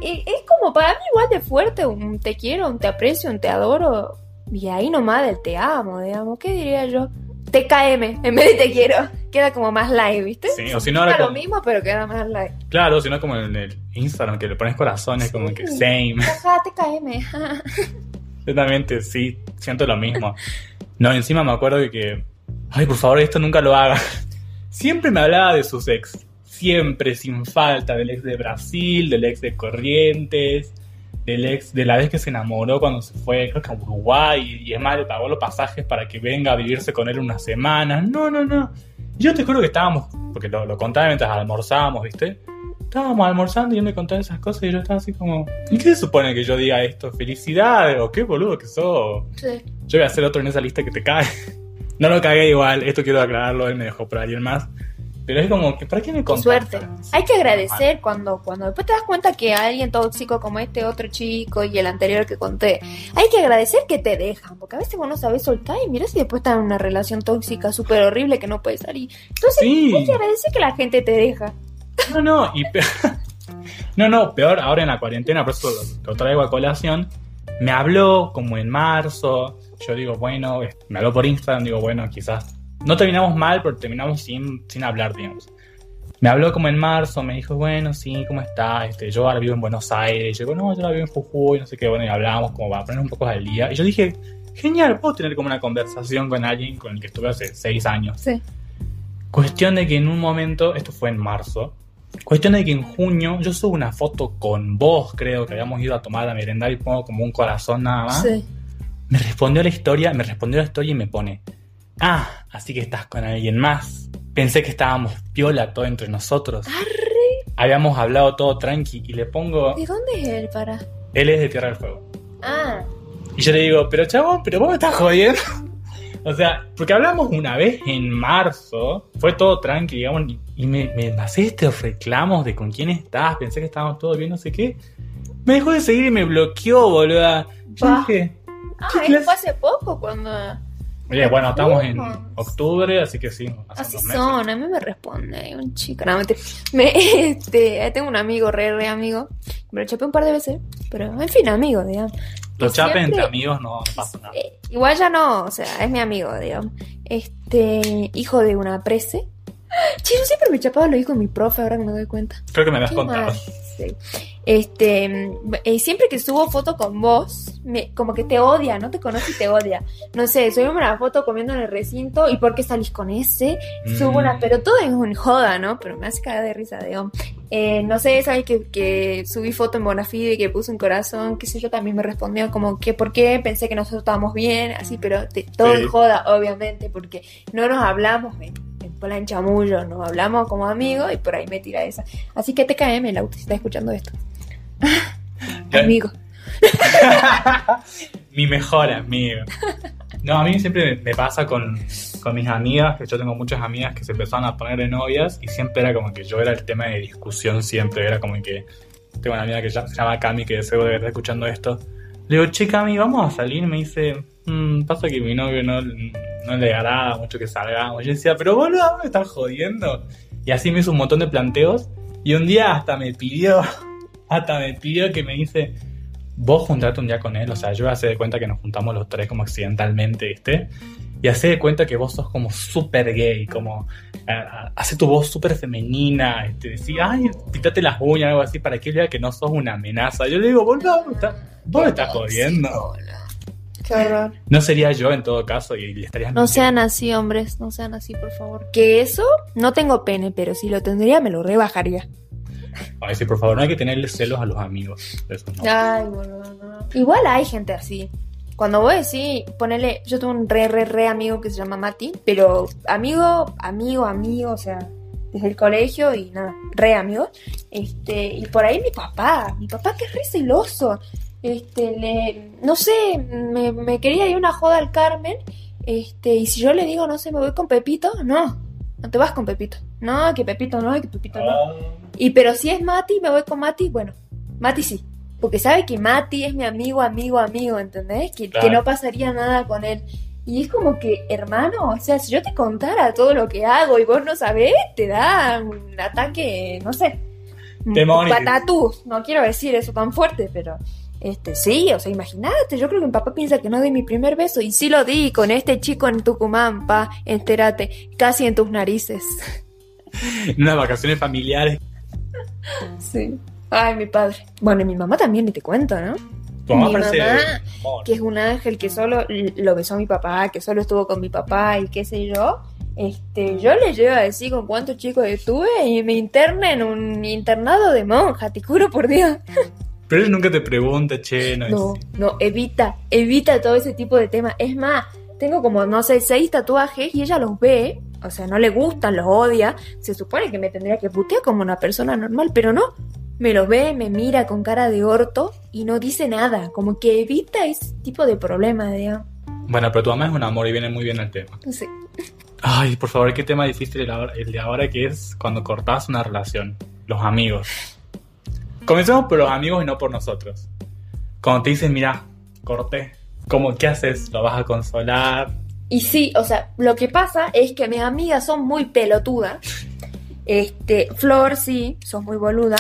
Es como para mí igual de fuerte un te quiero, un te aprecio, un te adoro. Y ahí nomás del te amo, digamos. ¿Qué diría yo? TKM, en vez de te quiero. Queda como más live, ¿viste? Sí, o si no ahora Era lo como, mismo, pero queda más live. Claro, si no como en el Instagram que le pones corazones, como que same. Ajá, TKM. [laughs] Yo también te, sí, siento lo mismo. No, encima me acuerdo de que, ay, por favor, esto nunca lo haga. Siempre me hablaba de sus ex. Siempre, sin falta, del ex de Brasil, del ex de Corrientes, del ex de la vez que se enamoró cuando se fue, creo que a Uruguay, y es más, le pagó los pasajes para que venga a vivirse con él unas semanas. No, no, no. Yo te juro que estábamos, porque lo contaba mientras almorzábamos, ¿viste? Estábamos almorzando y él me contaba esas cosas y yo estaba así como, ¿y qué se supone que yo diga esto? ¿Felicidades? ¿O qué boludo que sos? Sí. Yo voy a hacer otro en esa lista que te cae. [laughs] No lo cagué igual, esto quiero aclararlo, él me dejó por alguien más. Pero es como que, ¿para qué me Qué contas? suerte. Hay que agradecer cuando, cuando después te das cuenta que alguien tóxico como este otro chico y el anterior que conté, hay que agradecer que te dejan, porque a veces vos no sabes soltar y mira si después estás en una relación tóxica súper horrible que no puedes salir. Entonces Sí. hay que agradecer que la gente te deja. No, no, y pe- [laughs] no, no, peor ahora en la cuarentena, por eso lo, lo traigo a colación. Me habló como en marzo. Yo digo, bueno, me habló por Instagram, digo, bueno, quizás no terminamos mal, pero terminamos sin, sin hablar, digamos. Me habló como en marzo, me dijo, bueno, sí, ¿cómo está? Este, yo ahora vivo en Buenos Aires. Yo digo, no, yo la vivo en Jujuy, no sé qué, bueno, y hablábamos como para poner un poco al día. Y yo dije, genial, puedo tener como una conversación con alguien con el que estuve hace seis años. Sí. Cuestión de que en un momento, esto fue en marzo, cuestión de que en junio yo subo una foto con vos, creo que habíamos ido a tomar la merendar y pongo como un corazón nada más. Sí. Me respondió la historia, me respondió la historia y me pone, ah, así que estás con alguien más. Pensé que estábamos piola todo entre nosotros. Arre. Habíamos hablado todo tranqui y le pongo, ¿De dónde es él para? él es de Tierra del Fuego. Ah, Y yo le digo, pero chabón, pero vos me estás jodiendo. [laughs] O sea, porque hablamos una vez en marzo, fue todo tranqui, digamos, y- me, me pasé estos reclamos de con quién estás, pensé que estábamos todos bien, no sé qué. Me dejó de seguir y me bloqueó, boluda. Yo Pa. dije, Ah, ¿Qué eso fue hace poco cuando... oye, bueno, estamos en octubre, así que sí, Así meses. son, a mí me responde un chico. No, me, este, tengo un amigo, re, re amigo. Me lo chapé un par de veces, pero en fin, amigo, digamos. Los chapes siempre- entre amigos no, no pasa nada. Eh, igual ya no, o sea, es mi amigo, digamos. Este, hijo de una prese. Che, yo siempre me chapaba los hijos de mi profe, ahora que me doy cuenta. Creo que me habías contado. sí. Este, mm, eh, siempre que subo foto con vos, me, como que te odia, no te conoce y te odia. No sé, subimos una foto comiendo en el recinto y ¿por qué salís con ese? Subo Mm. una, pero todo es un joda, ¿no? Pero me hace cagar de risa, digo. Eh, no sé, sabes que, que subí foto en Bonafide y que puse un corazón, qué sé yo, también me respondió como que por qué, pensé que nosotros estábamos bien, así, pero te- todo Sí. en joda, obviamente, porque no nos hablamos en plan chamullo, nos hablamos como amigos y por ahí me tira esa. Así que TKM, Lauti, si está escuchando esto. [laughs] Amigo. [laughs] Mi mejor amigo. No, a mí siempre me- me pasa con, con mis amigas, que yo tengo muchas amigas que se empezaron a poner de novias y siempre era como que yo era el tema de discusión, siempre era como que tengo una amiga que ya- se llama Cami, que seguro que está escuchando esto. Le digo, che Cami, vamos a salir, me dice, "Mm, pasa que mi novio no, no le agrada mucho que salgamos. Yo decía, pero boludo, me estás jodiendo. Y así me hizo un montón de planteos y un día hasta me pidió, [laughs] hasta me pidió que me dice, vos juntarte un día con él, o sea, yo hace de cuenta que nos juntamos los tres como accidentalmente, ¿viste? Y hace de cuenta que vos sos como súper gay, como ah, hace tu voz súper femenina, este, decir, ay, pítate las uñas, algo así, para que él vea que no sos una amenaza. Yo le digo, boludo, vos me estás- vos me estás jodiendo. Qué horror. No sería yo en todo caso y le estarías No mintiendo. sean así, hombres, no sean así, por favor. Que eso, no tengo pene, pero si lo tendría, me lo rebajaría. Ay, sí, por favor, no hay que tenerle celos a los amigos. Eso no. Ay, boludo, no. Igual hay gente así. Cuando vos decís, ponele, yo tengo un re, re, re amigo que se llama Mati, pero amigo, amigo, amigo, o sea, desde el colegio y nada, re amigo. Este, y por ahí mi papá, mi papá que es re celoso. Este, le, no sé, me, me quería ir una joda al Carmen, este, y si yo le digo, no sé, me voy con Pepito, no, no te vas con Pepito. No, que Pepito no, que Pepito no. Ah, Y pero si es Mati, me voy con Mati, bueno, Mati sí. Porque sabe que Mati es mi amigo, amigo, amigo, ¿entendés? Que, Claro. que no pasaría nada con él. Y es como que, hermano, o sea, si yo te contara todo lo que hago y vos no sabés, te da un ataque, no sé, un Demónico. patatús. No quiero decir eso tan fuerte, pero este sí, o sea, imagínate, yo creo que mi papá piensa que no di mi primer beso y sí lo di con este chico en Tucumán, pa, entérate, casi en tus narices. En [laughs] unas vacaciones familiares. Sí. Ay, mi padre. Bueno, y mi mamá también, ni te cuento, ¿no? Tu mamá Mi parece mamá. Que es un ángel que solo lo besó mi papá, que solo estuvo con mi papá y qué sé yo. Este, yo le llevo a decir con cuántos chicos estuve y me interna en un internado de monja, te juro por Dios. Pero él nunca te pregunta, che, no, No, es- no, evita, evita todo ese tipo de temas. Es más, tengo como, no sé, seis tatuajes y ella los ve, o sea, no le gustan, los odia. Se supone que me tendría que putear como una persona normal, pero no. Me los ve, me mira con cara de orto y no dice nada, como que evita ese tipo de problemas, digamos. Bueno, pero tu mamá es un amor y viene muy bien al tema. Sé. Ay, por favor, qué tema difícil el, ahora- el de ahora que es cuando cortás una relación. Los amigos. Comencemos por los amigos y no por nosotros. Cuando te dicen, mira, corté. ¿Cómo, ¿Qué haces? ¿Lo vas a consolar? Y sí, o sea, lo que pasa es que mis amigas son muy pelotudas. [laughs] Este, Flor sí, son muy boluda.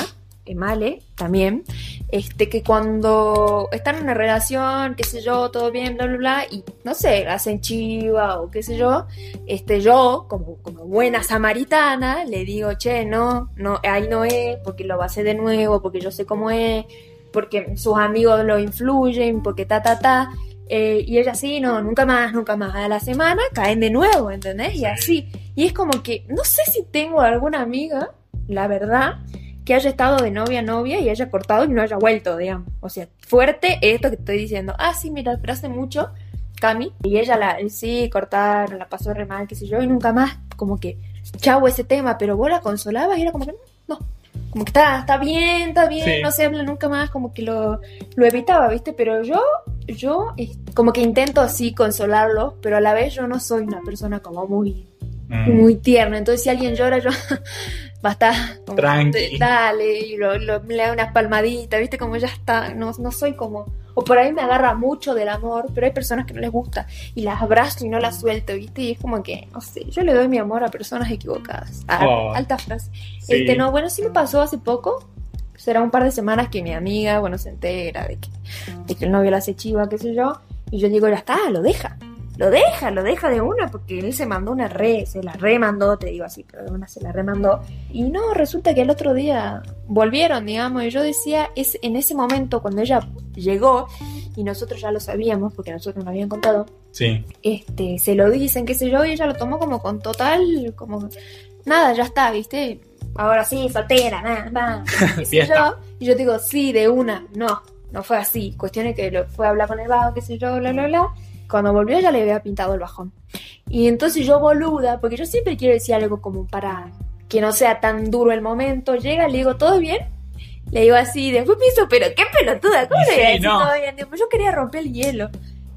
Y Male también. Este, que cuando están en una relación, qué sé yo, todo bien, bla, bla, bla, y no sé, hacen chiva o qué sé yo, este, yo, como, como buena samaritana, le digo, che, no, no, ahí no es, porque lo va a hacer de nuevo, porque yo sé cómo es, porque sus amigos lo influyen, porque ta, ta, ta. Eh, y ella sí, no, nunca más, nunca más. A la semana caen de nuevo, ¿entendés? Y así. Y es como que, no sé si tengo alguna amiga, la verdad, que haya estado de novia a novia y haya cortado y no haya vuelto, digamos. O sea, fuerte esto que estoy diciendo. Ah, sí, mira, pero hace mucho, Cami, y ella la, sí, cortaron, la pasó re mal, qué sé yo, y nunca más, como que, chau ese tema, pero vos la consolabas y era como que, no, como que está, está bien, está bien, Sí. no se habla nunca más, como que lo, lo evitaba, ¿viste? Pero yo yo eh, como que intento así consolarlo, pero a la vez yo no soy una persona como muy, Mm. muy tierna. Entonces si alguien llora, yo [laughs] basta. como, Tranqui. Dale, y lo, lo- le da unas palmaditas, viste, como ya está. No, no soy como... O por ahí me agarra mucho del amor, pero hay personas que no les gusta y las abrazo y no las suelto, viste, y es como que, no sé, yo le doy mi amor a personas equivocadas. Ah, Oh. Alta frase. Sí. Este, no, bueno, sí me pasó hace poco. Será un par de semanas que mi amiga, bueno, se entera de que, de que el novio la hace chiva, qué sé yo. Y yo digo, ya está, lo deja. Lo deja, lo deja de una, porque él se mandó una re, se la remandó, te digo así, pero de una se la remandó. Y no, resulta que el otro día volvieron, digamos, y yo decía, es en ese momento cuando ella llegó, y nosotros ya lo sabíamos, porque nosotros nos habían contado, Sí. este, se lo dicen, qué sé yo, y ella lo tomó como con total, como, nada, ya está, ¿viste? Ahora sí, soltera, nada, nada, [laughs] qué sé Fiesta. yo. Y yo digo, sí, de una, no, no fue así. Cuestiones que lo fue a hablar con el bajo, qué sé yo, bla, bla, bla. Cuando volvió ya le había pintado el bajón. Y entonces yo boluda, porque yo siempre quiero decir algo como para que no sea tan duro el momento, llega, le digo, ¿todo bien? Le digo así, después pienso, pero qué pelotuda, ¿cómo le decir no. todo bien? Digo, yo quería romper el hielo.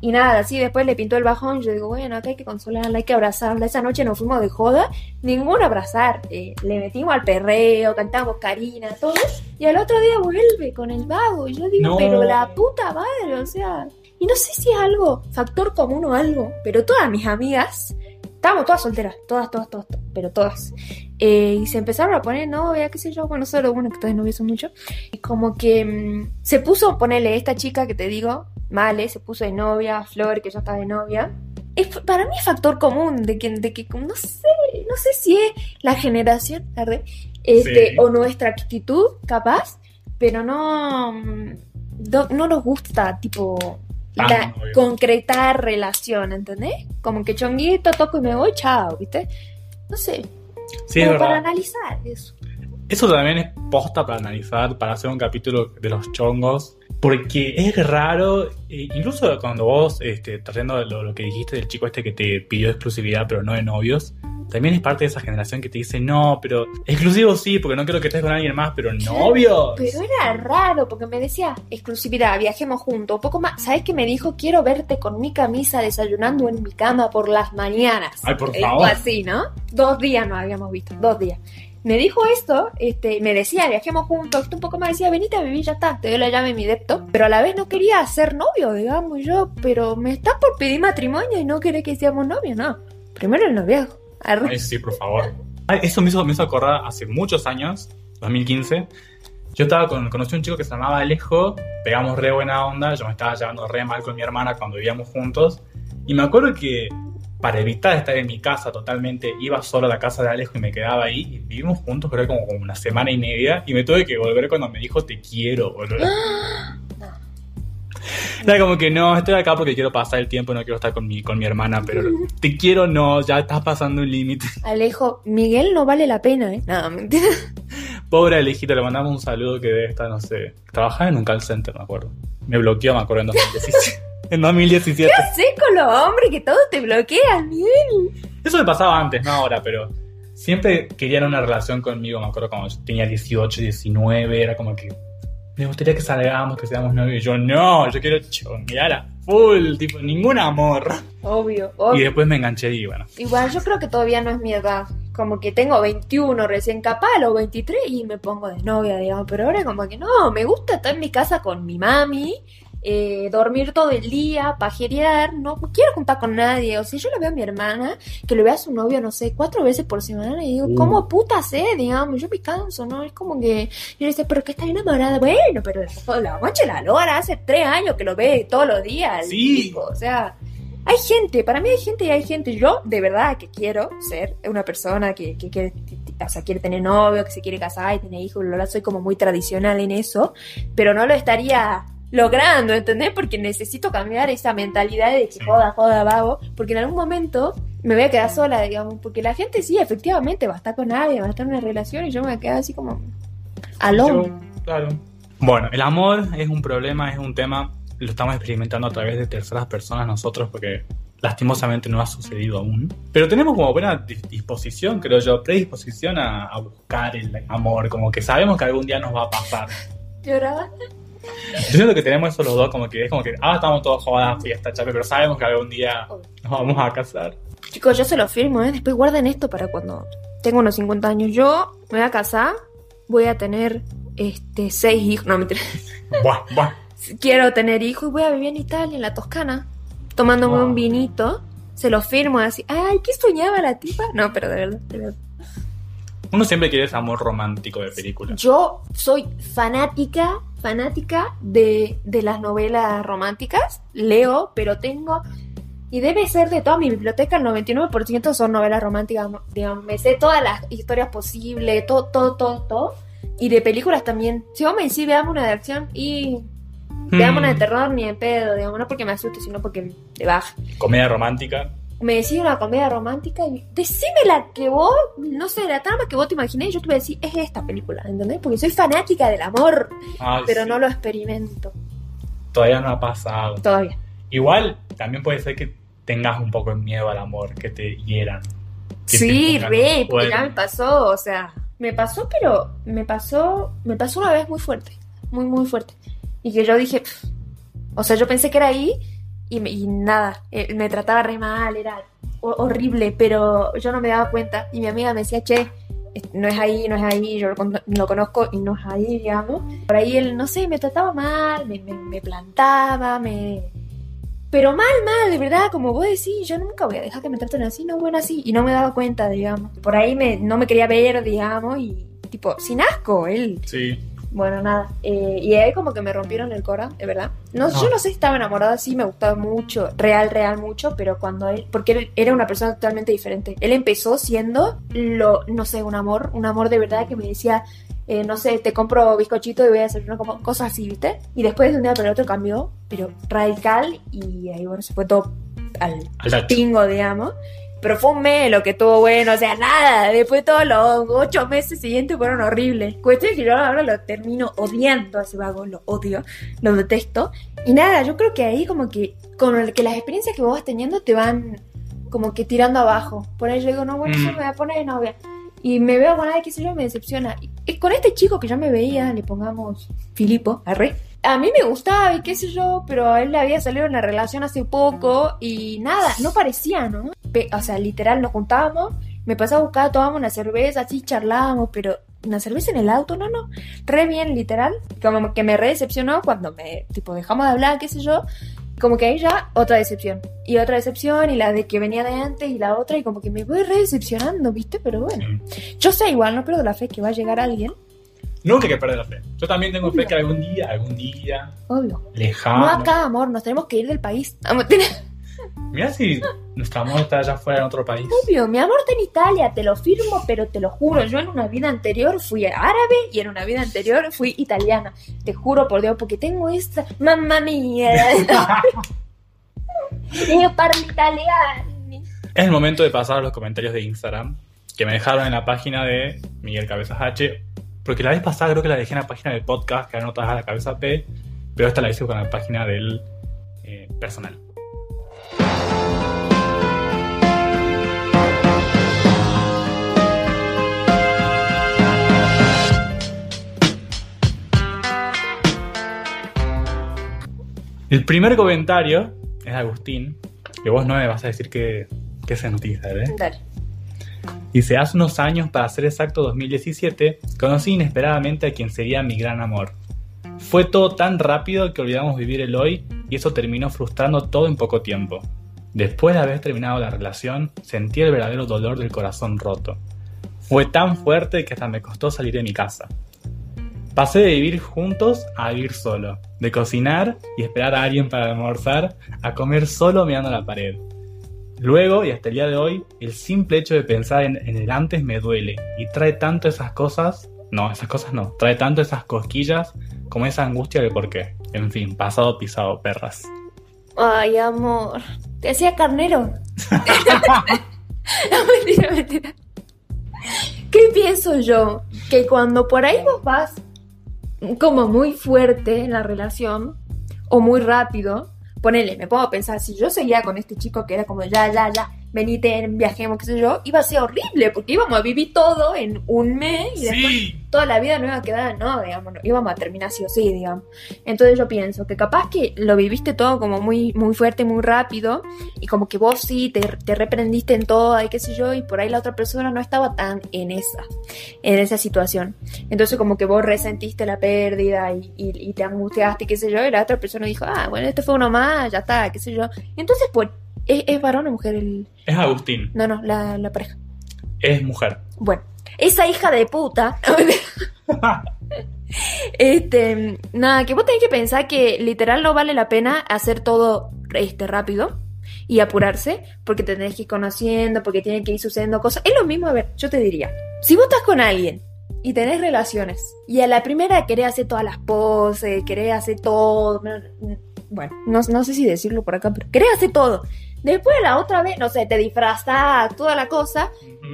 Y nada, así después le pintó el bajón. Yo digo, bueno, acá hay que consolarla, hay que abrazarla. Esa noche nos fuimos de joda, ningún abrazar. Eh, le metimos al perreo, cantamos Karina, todo. Y al otro día vuelve con el vago. Y yo digo, No. pero la puta madre, o sea. Y no sé si es algo, factor común o algo, pero todas mis amigas, estábamos todas solteras, todas, todas, todas, todas, pero todas. Eh, y se empezaron a poner novia, qué sé yo, bueno, solo una que todavía no beso mucho. Y como que mm, se puso, ponerle esta chica que te digo, Male, se puso de novia, Flor, que ya está de novia. Es, para mí es factor común de que, de que no sé, no sé si es la generación, ¿verdad? Este, Sí. o nuestra actitud, capaz, pero no, mm, no, no nos gusta, tipo, Tan la- relación, ¿entendés? Como que chonguito, toco y me voy, chao, ¿viste? No sé, Sí, es para analizar eso. Eso también es posta para analizar, para hacer un capítulo de los chongos. Porque es raro, eh, incluso cuando vos, este, trayendo lo, lo que dijiste del chico este que te pidió exclusividad pero no de novios, también es parte de esa generación que te dice, no, pero exclusivo sí, porque no quiero que estés con alguien más, pero novios. Pero era raro porque me decía exclusividad, viajemos juntos, un poco más. ¿Sabes qué me dijo? Quiero verte con mi camisa desayunando en mi cama por las mañanas. Ay, por favor. así, ¿no? Dos días nos habíamos visto, dos días. Me dijo esto, este, me decía, viajemos juntos, esto un poco más decía, venite a vivir, ya está, te doy la llave de mi depto, pero a la vez no quería ser novio, digamos, yo, pero me estás por pedir matrimonio y no querés que seamos novios, no. Primero el noviazgo. Ay, sí, por favor. Ay, eso me hizo, me hizo acordar hace muchos años, 2015. Yo estaba con, conocí a un chico que se llamaba Alejo, pegamos re buena onda, yo me estaba llevando re mal con mi hermana cuando vivíamos juntos. Y me acuerdo que para evitar estar en mi casa totalmente, iba solo a la casa de Alejo y me quedaba ahí. Y vivimos juntos, creo que como, como una semana y media. Y me tuve que volver cuando me dijo te quiero, boludo. [gasps] [laughs] Era como que no, estoy acá porque quiero pasar el tiempo, no quiero estar con mi, con mi hermana, pero te quiero no, ya estás pasando un límite. [laughs] Alejo, Miguel no vale la pena, ¿eh? No, mentira. Pobre Alejito, le mandamos un saludo que debe estar, no sé, trabajaba en un call center, me acuerdo. Me bloqueó, me acuerdo, en 2017. [laughs] en 2017. sé con los hombres que todos te bloquean, Miguel. Eso me pasaba antes, no ahora, pero siempre querían una relación conmigo, me acuerdo cuando yo tenía 18, 19, era como que me gustaría que salgamos, que seamos novios. Y yo, no, yo quiero chonguear a full, tipo, ningún amor. Obvio, Y obvio. después me enganché y bueno. Igual yo creo que todavía no es mi edad. Como que tengo 21 recién capaz, o 23 y me pongo de novia, digamos. Pero ahora como que no, me gusta estar en mi casa con mi mami, eh, dormir todo el día, pajerear, no quiero juntar con nadie. O sea, yo le veo a mi hermana, que le veo a su novio, no sé, cuatro veces por semana y digo, Uh. ¿cómo puta sé? Digamos, yo me canso, ¿no? Es como que yo le decía, pero que está enamorada. Bueno, pero la, la guacha la lora hace tres años que lo ve todos los días. Sí. tipo, o sea... Hay gente, para mí hay gente y hay gente. Yo, de verdad, que quiero ser una persona que, que, quiere- o sea, quiere tener novio, que se quiere casar y tener hijos. Lola, soy como muy tradicional en eso, pero no lo estaría logrando, ¿entendés? Porque necesito cambiar esa mentalidad de que joda, joda, vago, porque en algún momento me voy a quedar sola, digamos, porque la gente sí, efectivamente, va a estar con alguien, va a estar en una relación y yo me voy a quedar así como alone. Claro. Bueno, el amor es un problema, es un tema, lo estamos experimentando a través de terceras personas nosotros porque lastimosamente no ha sucedido aún. Pero tenemos como buena dis- disposición, creo yo, predisposición a, a buscar el amor, como que sabemos que algún día nos va a pasar. [laughs] Lloraba. Yo siento que tenemos eso los dos, como que es como que, ah, estamos todos jodas, fiesta, chape, pero sabemos que algún día nos vamos a casar. Chicos, yo se lo firmo, ¿eh? Después guarden esto para cuando tengo unos 50 años. Yo me voy a casar, voy a tener este seis hijos. No, mentira. [laughs] Buah, buah. Quiero tener hijos y voy a vivir en Italia, en la Toscana, tomándome Wow. un vinito. Se lo firmo así. Ay, ¿qué soñaba la tipa? No, pero de verdad, de verdad. Uno siempre quiere ese amor romántico de película. Yo soy fanática, fanática de, de las novelas románticas. Leo, pero tengo. Y debe ser de toda mi biblioteca, el 99% son novelas románticas. Digamos, me sé todas las historias posibles, todo, todo, todo, todo. Y de películas también. Si vos me decís, veamos una de acción y. Veamos una de terror ni de pedo, digamos, no porque me asuste, sino porque te baja. Comedia romántica. Me decís una comedia romántica y decime la que vos, no sé, la trama que vos te imaginés, y yo te voy a decir, es esta película, ¿entendés? Porque soy fanática del amor, Ay, pero sí. no lo experimento Todavía no ha pasado. todavía. Igual, también puede ser que tengas un poco de miedo al amor, que te hieran. Que te Sí, pongan re, porque ya me pasó, o sea, me pasó, pero me pasó, me pasó una vez muy fuerte, muy, muy fuerte. Y que yo dije, "Pff". o sea, yo pensé que era ahí y, me- y nada, eh, me trataba re mal, era ho- horrible, pero yo no me daba cuenta. Y mi amiga me decía, che, no es ahí, no es ahí, yo lo, lo conozco y no es ahí, digamos. Por ahí él, no sé, me trataba mal, me, me, me plantaba, me... Pero mal, mal, de verdad, como vos decís, yo nunca voy a dejar que me traten así, no, bueno, así, y no me daba cuenta, digamos. Por ahí me, no me quería ver, digamos, y tipo, sin asco, él. Sí. Bueno, nada, eh, y ahí como que me rompieron el cora, de verdad. No, No. Yo no sé si estaba enamorada, sí, me gustaba mucho, real, real mucho, pero cuando él, porque él era una persona totalmente diferente. Él empezó siendo, lo, no sé, un amor, un amor de verdad que me decía, eh, no sé, te compro bizcochito y voy a hacer una como cosas así, ¿viste? Y después de un día para el otro cambió, pero radical, y ahí bueno, se fue todo al Al pingo, digamos. Pero fue un mes lo que estuvo bueno, o sea, nada. Después todos los ocho meses siguientes fueron horribles. Cuestión es que yo ahora lo termino odiando a ese vago, lo odio, lo detesto. Y nada, yo creo que ahí como que con el que las experiencias que vos vas teniendo te van como que tirando abajo. Por ahí yo digo, no, bueno, Mm. yo me voy a poner de novia. Y me veo con alguien, qué sé yo, me decepciona. Y- con este chico que ya me veía, le pongamos Filipo, arre. A mí me gustaba y qué sé yo, pero a él le había salido una relación hace poco y nada, no parecía, ¿no? O sea, literal, nos juntábamos, me pasaba a buscar, tomábamos una cerveza, así charlábamos, pero una cerveza en el auto, no, no, re bien, literal. Como que me re decepcionó cuando me, tipo, dejamos de hablar, qué sé yo. Como que ahí ya otra decepción. Y otra decepción, y la de que venía de antes, y la otra, y como que me voy re decepcionando, ¿viste? Pero bueno. Yo sé igual, no pierdo la fe que va a llegar alguien, Nunca hay que perder la fe. Yo también tengo fe que algún día, algún día, obvio. lejano. No acá, amor, nos tenemos que ir del país. [laughs] Mira si nuestro amor está allá afuera en otro país. Obvio, mi amor está en Italia, te lo firmo, pero te lo juro, yo en una vida anterior fui árabe y en una vida anterior fui italiana. Te juro por Dios, porque tengo esta... Mamma mía. [laughs] [laughs] Io parlo italiano. Es el momento de pasar a los comentarios de Instagram que me dejaron en la página de Miguel Cabezas H. Porque la vez pasada creo que la dejé en la página del podcast, que anotas a la cabeza P, pero esta la hice con la página del eh, personal. El primer comentario es de Agustín, que vos no me vas a decir qué, qué sentís, ¿eh? Dale. Dice, hace unos años, para ser exacto 2017, conocí inesperadamente a quien sería mi gran amor. Fue todo tan rápido que olvidamos vivir el hoy y eso terminó frustrando todo en poco tiempo. Después de haber terminado la relación, sentí el verdadero dolor del corazón roto. Fue tan fuerte que hasta me costó salir de mi casa. Pasé de vivir juntos a vivir solo, de cocinar y esperar a alguien para almorzar, a comer solo mirando la pared. Luego, y hasta el día de hoy, el simple hecho de pensar en, en el antes me duele y trae tanto esas cosas, no, esas cosas no, trae tanto esas cosquillas como esa angustia de por qué. En fin, pasado pisado, perras. Ay, amor. Te hacía carnero. [laughs] no, mentira, mentira. ¿Qué pienso yo? Que cuando por ahí vos vas como muy fuerte en la relación o muy rápido, ponele, me puedo pensar, si yo seguía con este chico que era como ya, ya, ya, venite, viajemos, qué sé yo, iba a ser horrible, porque íbamos a vivir todo en un mes y después Sí. toda la vida no iba a quedar, no, digamos, íbamos a terminar sí o sí, digamos. Entonces yo pienso que capaz que lo viviste todo como muy, muy fuerte, muy rápido, y como que vos sí te, te reprendiste en todo, y qué sé yo, y por ahí la otra persona no estaba tan en esa, en esa situación. Entonces como que vos resentiste la pérdida y, y- y te angustiaste, qué sé yo, y la otra persona dijo, ah, bueno, este fue uno más, ya está, qué sé yo. Entonces, pues, ¿es, es varón o mujer el...? Es Agustín. No, no, la, la pareja. Es mujer. Bueno, esa hija de puta. [laughs] este, nada, que vos tenés que pensar que literal no vale la pena hacer todo este rápido y apurarse porque te tenés que ir conociendo, porque tienen que ir sucediendo cosas. Es lo mismo, a ver, yo te diría, si vos estás con alguien y tenés relaciones y a la primera querés hacer todas las poses, querés hacer todo, bueno, no, no sé si decirlo por acá, pero querés hacer todo. Después la otra vez, no sé, te disfrazás, toda la cosa,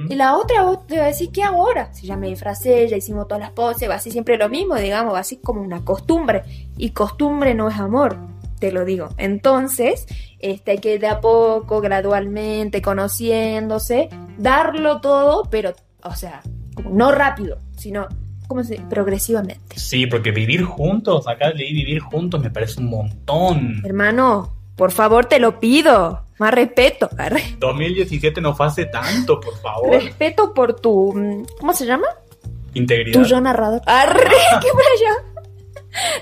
y la otra vos te va a decir, ¿qué hago ahora? Si ya me disfracé, ya hicimos todas las poses, va así siempre lo mismo, digamos, va así como una costumbre. Y costumbre no es amor, te lo digo. Entonces, este, hay que de a poco, gradualmente, conociéndose, darlo todo, pero, o sea, como no rápido, sino, ¿cómo se dice? Progresivamente. Sí, porque vivir juntos, acá leí vivir juntos me parece un montón. Hermano, por favor, te lo pido. Más respeto. [laughs] arre. 2017 no fue hace tanto, por favor. Respeto por tu. mm, ¿Cómo se llama? Integridad. Tu yo narrador. ¡Arre! [laughs] ¡Qué allá!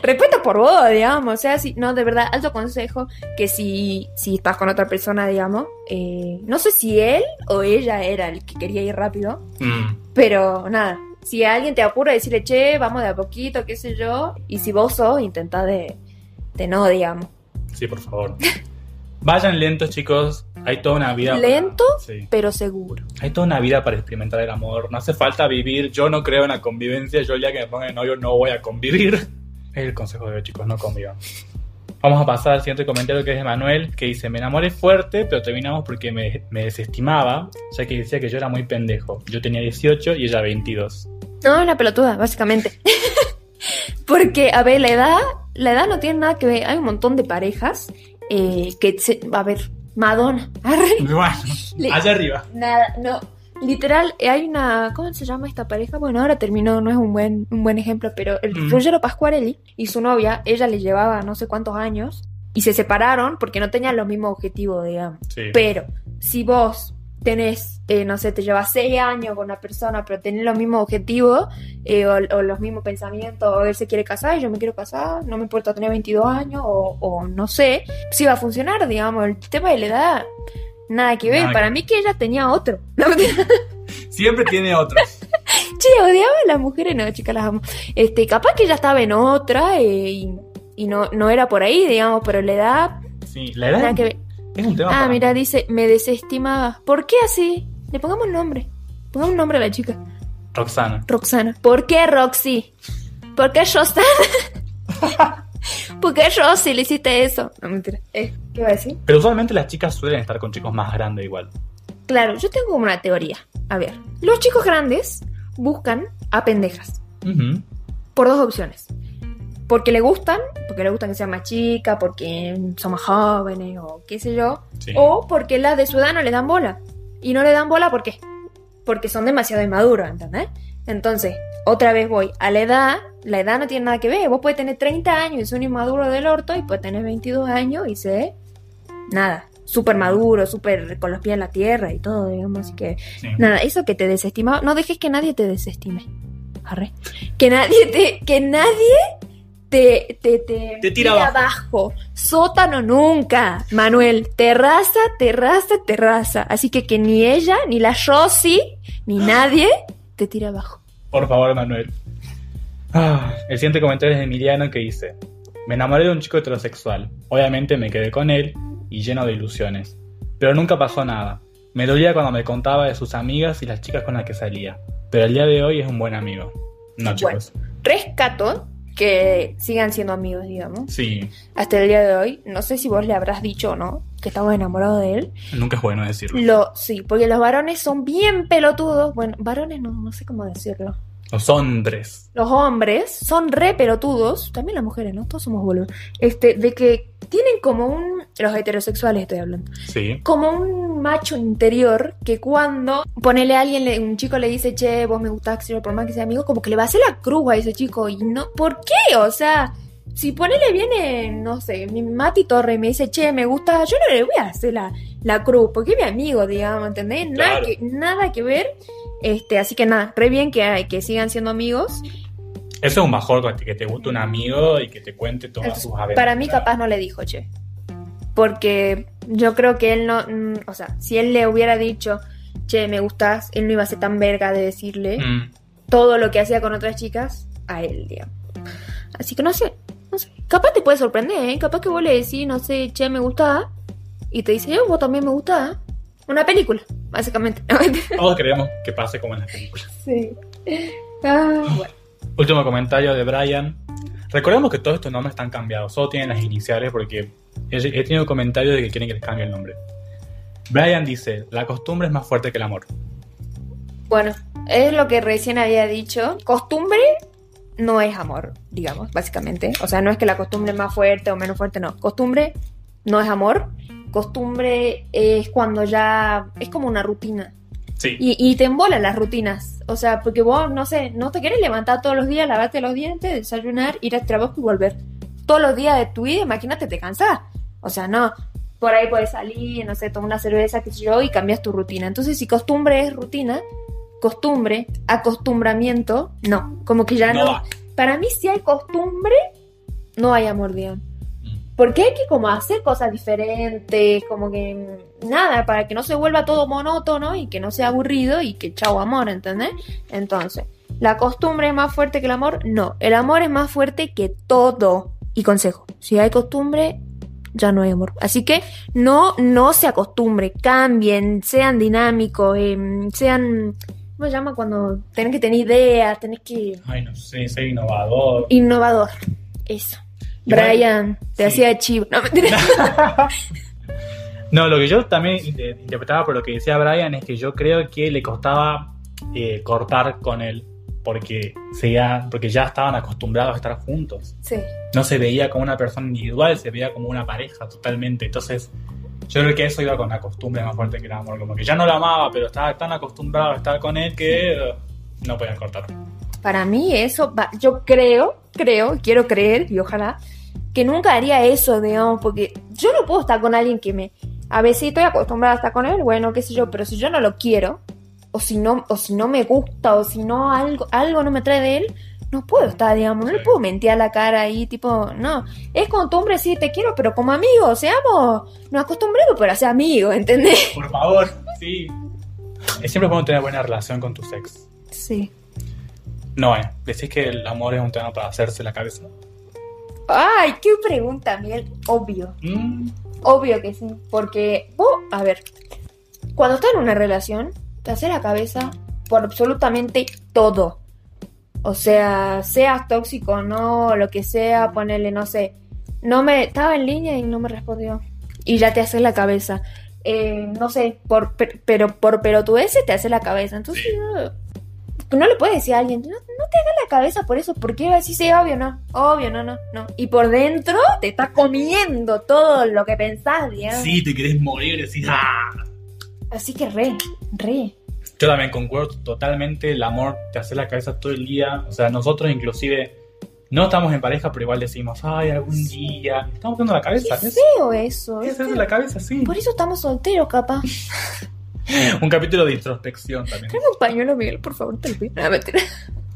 Respeto por vos, digamos. O sea, si, no, de verdad, alto consejo que si, si estás con otra persona, digamos, eh, no sé si él o ella era el que quería ir rápido, Mm, pero nada. Si alguien te apura, decirle, che, vamos de a poquito, qué sé yo. Y si vos sos, intenta de, de no, digamos. Sí, por favor. Vayan lentos, chicos. Hay toda una vida. para- Lento, Sí. pero seguro. Hay toda una vida para experimentar el amor. No hace falta vivir. Yo no creo en la convivencia. Yo el día que me ponga de novio no voy a convivir. Es el consejo de hoy, chicos. No convivan. Vamos a pasar al siguiente comentario que es de Manuel, que dice, me enamoré fuerte, pero terminamos porque me, me desestimaba, ya que decía que yo era muy pendejo. Yo tenía 18 y ella 22. No, una pelotuda, básicamente. [laughs] Porque, a ver, la edad, la edad no tiene nada que ver. Hay un montón de parejas eh, que, se, a ver, Madonna. arre, [laughs] Bueno, Le- allá arriba. Nada, no. Literal, hay una. ¿Cómo se llama esta pareja? Bueno, ahora terminó, no es un buen, un buen ejemplo, pero el Mm. Ruggero Pasquarelli y su novia, ella le llevaba no sé cuántos años y se separaron porque no tenían los mismos objetivos, digamos. Sí. Pero si vos tenés, eh, no sé, te llevas seis años con una persona, pero tenés los mismos objetivos eh, o, o los mismos pensamientos, o él se quiere casar y yo me quiero casar, no me importa tener 22 años o, o no sé, si va a funcionar, digamos, el tema de la edad, nada que ver. Nada que Para ver. mí que ella tenía otro. [laughs] No, Siempre tiene otros. [laughs] che, odiaba a las mujeres, no, chicas, las amo. Este, capaz que ella estaba en otra eh, y, y no, no era por ahí, digamos, pero la edad, Sí, la nada edad que ver. Es un tema. Ah, para- mira, dice, me desestimaba. ¿Por qué así? Le pongamos nombre. Pongamos un nombre a la chica. Roxana. Roxana. ¿Por qué Roxy? ¿Por qué Roxana? [laughs] ¿Por qué Rosy le hiciste eso? No, mentira. Eh, ¿Qué va a decir? Pero usualmente las chicas suelen estar con chicos más grandes igual. Claro, yo tengo una teoría. A ver, los chicos grandes buscan a pendejas. Por dos opciones. Porque le gustan, porque le gustan que sea más chica, porque son más jóvenes o qué sé yo. Sí. O porque las de su edad no le dan bola. Y no le dan bola ¿por qué? Porque son demasiado inmaduros, ¿entendés? Entonces, otra vez voy a la edad. La edad no tiene nada que ver. Vos puedes tener 30 años y ser un inmaduro del orto y puedes tener 22 años y ser nada, súper maduro, súper con los pies en la tierra y todo, digamos. Así que, Sí. nada, eso que te desestima, no dejes que nadie te desestime. Arre. Que nadie te, que nadie te, te, te, Te tira abajo. Sótano nunca, Manuel. Terraza, terraza, terraza. Así que que ni ella, ni la Rosy, ni [gasps] nadie te tira abajo. Por favor, Manuel. Ah, el siguiente comentario es de Emiliano que dice: Me enamoré de un chico heterosexual. Obviamente me quedé con él y lleno de ilusiones. Pero nunca pasó nada. Me dolía cuando me contaba de sus amigas y las chicas con las que salía. Pero el día de hoy es un buen amigo. No, Bueno. chicos. Rescato que sigan siendo amigos, digamos. Sí, Hasta el día de hoy, no sé si vos le habrás dicho o no, que estamos enamorados de él. nunca es bueno decirlo. Lo, sí, porque los varones son bien pelotudos. Bueno, varones no, no sé cómo decirlo. Los hombres. Los hombres son re pelotudos, también las mujeres, ¿no? Todos somos boludos. Este, de que tienen como un. Los heterosexuales estoy hablando. Sí. Como un macho interior que cuando ponele a alguien, un chico le dice, che, vos me gustás, por más que sea amigo, como que le va a hacer la cruz a ese chico. Y no, ¿por qué? O sea, si ponele viene, no sé, mi Mati Torre y me dice, che, me gusta, yo no le voy a hacer la, la cruz, porque es mi amigo, digamos, ¿entendés? Nada, Claro. que, nada que ver. Este, así que nada, re bien que, que sigan siendo amigos. Eso es un mejor que te guste un amigo y que te cuente todas sus aventuras. Para mí capaz no le dijo, che. Porque yo creo que él no, mm, o sea, si él le hubiera dicho, che, me gustas, él no iba a ser tan verga de decirle Mm. todo lo que hacía con otras chicas a él, digamos. Así que no sé, no sé. Capaz te puede sorprender, ¿eh? Capaz que vos le decís, no sé, che, me gusta, y te dice, yo, vos también me gusta. Una película, básicamente. [laughs] Todos queremos que pase como en las películas. sí. Ah, bueno. Último comentario de Brian. Recordemos que todos estos nombres están cambiados, solo tienen las iniciales porque he, tenido comentarios de que quieren que les cambie el nombre. Brian dice, la costumbre es más fuerte que el amor. Bueno, es lo que recién había dicho. Costumbre no es amor, digamos, básicamente. O sea, no es que la costumbre es más fuerte o menos fuerte, no. Costumbre no es amor. Costumbre es cuando ya es como una rutina. Sí. Y, y te embolan las rutinas. O sea, porque vos, no sé, no te querés levantar todos los días, lavarte los dientes, desayunar, ir al trabajo y volver. Todos los días de tu vida, imagínate, te cansás. O sea, no. Por ahí puedes salir, no sé, tomar una cerveza, qué sé yo, y cambias tu rutina. Entonces, si costumbre es rutina, costumbre, acostumbramiento, no. Como que ya No. Para mí, si hay costumbre, no hay amor, digamos. Porque hay que como hacer cosas diferentes, como que mm, nada, para que no se vuelva todo monótono y que no sea aburrido y que chau amor, ¿entendés? Entonces, ¿la costumbre es más fuerte que el amor? No, el amor es más fuerte que todo. Y consejo, si hay costumbre, ya no hay amor. Así que no, no se acostumbre, cambien, sean dinámicos, em, sean, ¿cómo se llama? Cuando tenés que tener ideas, tenés que... Ay, no sé, ser innovador. Innovador, eso. Brian, te sí. hacía chivo. No. [laughs] No, lo que yo también inter- interpretaba por lo que decía Brian es que yo creo que le costaba eh, cortar con él porque, seguía, porque ya estaban acostumbrados a estar juntos. Sí. No se veía como una persona individual, se veía como una pareja totalmente. Entonces, yo creo que eso iba con la costumbre más fuerte que el amor. Como que ya no lo amaba, pero estaba tan acostumbrado a estar con él que eh, no podían cortar. Para mí eso, va- yo creo, creo, quiero creer y ojalá que nunca haría eso, digamos, porque yo no puedo estar con alguien que me... A veces estoy acostumbrada a estar con él, bueno, qué sé yo, pero si yo no lo quiero, o si no, o si no me gusta, o si no algo, algo no me trae de él, no puedo estar, digamos, no le puedo mentir a la cara ahí, tipo, no. Es costumbre, sí, te quiero, pero como amigos, seamos, nos acostumbremos para ser amigos, ¿entendés? Por favor, sí. Es siempre bueno tener buena relación con tu ex. Sí. No, eh. Decís que el amor es un tema para hacerse la cabeza. Ay, qué pregunta, Miguel. Obvio. Mm, Obvio que sí, porque vos, a ver, cuando estás en una relación, te hace la cabeza por absolutamente todo. O sea, seas tóxico o no, lo que sea, ponerle, no sé. No me, estaba en línea y no me respondió. Y ya te hace la cabeza. Eh, no sé, por, per- pero por pelotudeces te hace la cabeza. Entonces, Sí. No, no le puedes decir a alguien, no, no te hagas la cabeza por eso, porque va a decir, sí, obvio, no, obvio, no, no, no. Y por dentro te está comiendo todo lo que pensás, digamos. sí, te querés morir, decís, ¡ah! Así que re, re. Yo también concuerdo totalmente, el amor te hace la cabeza todo el día. O sea, nosotros inclusive no estamos en pareja, pero igual decimos, ay, algún día. Estamos dando la cabeza, Qué feo eso. ¿Qué es feo. la cabeza? Sí. Por eso estamos solteros, capaz. [laughs] [laughs] Un capítulo de introspección también. Tráeme un pañuelo, Miguel, por favor, te lo pido. No, mentira.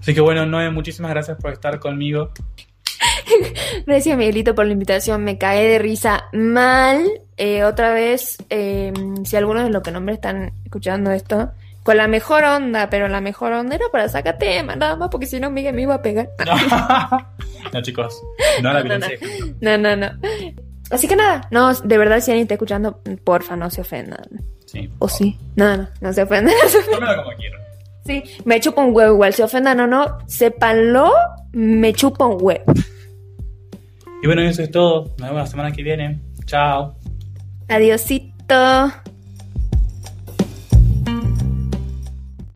Así que bueno, Noé, muchísimas gracias por estar conmigo. [laughs] Gracias, Miguelito, por la invitación. Me cae de risa mal. Eh, otra vez, eh, si algunos de los que nombré están escuchando esto, con la mejor onda, pero la mejor onda era para sacar tema, nada más, porque si no, Miguel me iba a pegar. no, [laughs] chicos, no la No, violencia. No, no, no. Así que nada, no, de verdad, si alguien está escuchando, porfa, no se ofendan. Sí. O sí. No, no, no se ofendan. [laughs] Tómelo como quieran. Sí, me chupa un huevo igual, se ofendan o no, sépanlo, me chupa un huevo. Y bueno, eso es todo. Nos vemos la semana que viene. Chao. Adiosito.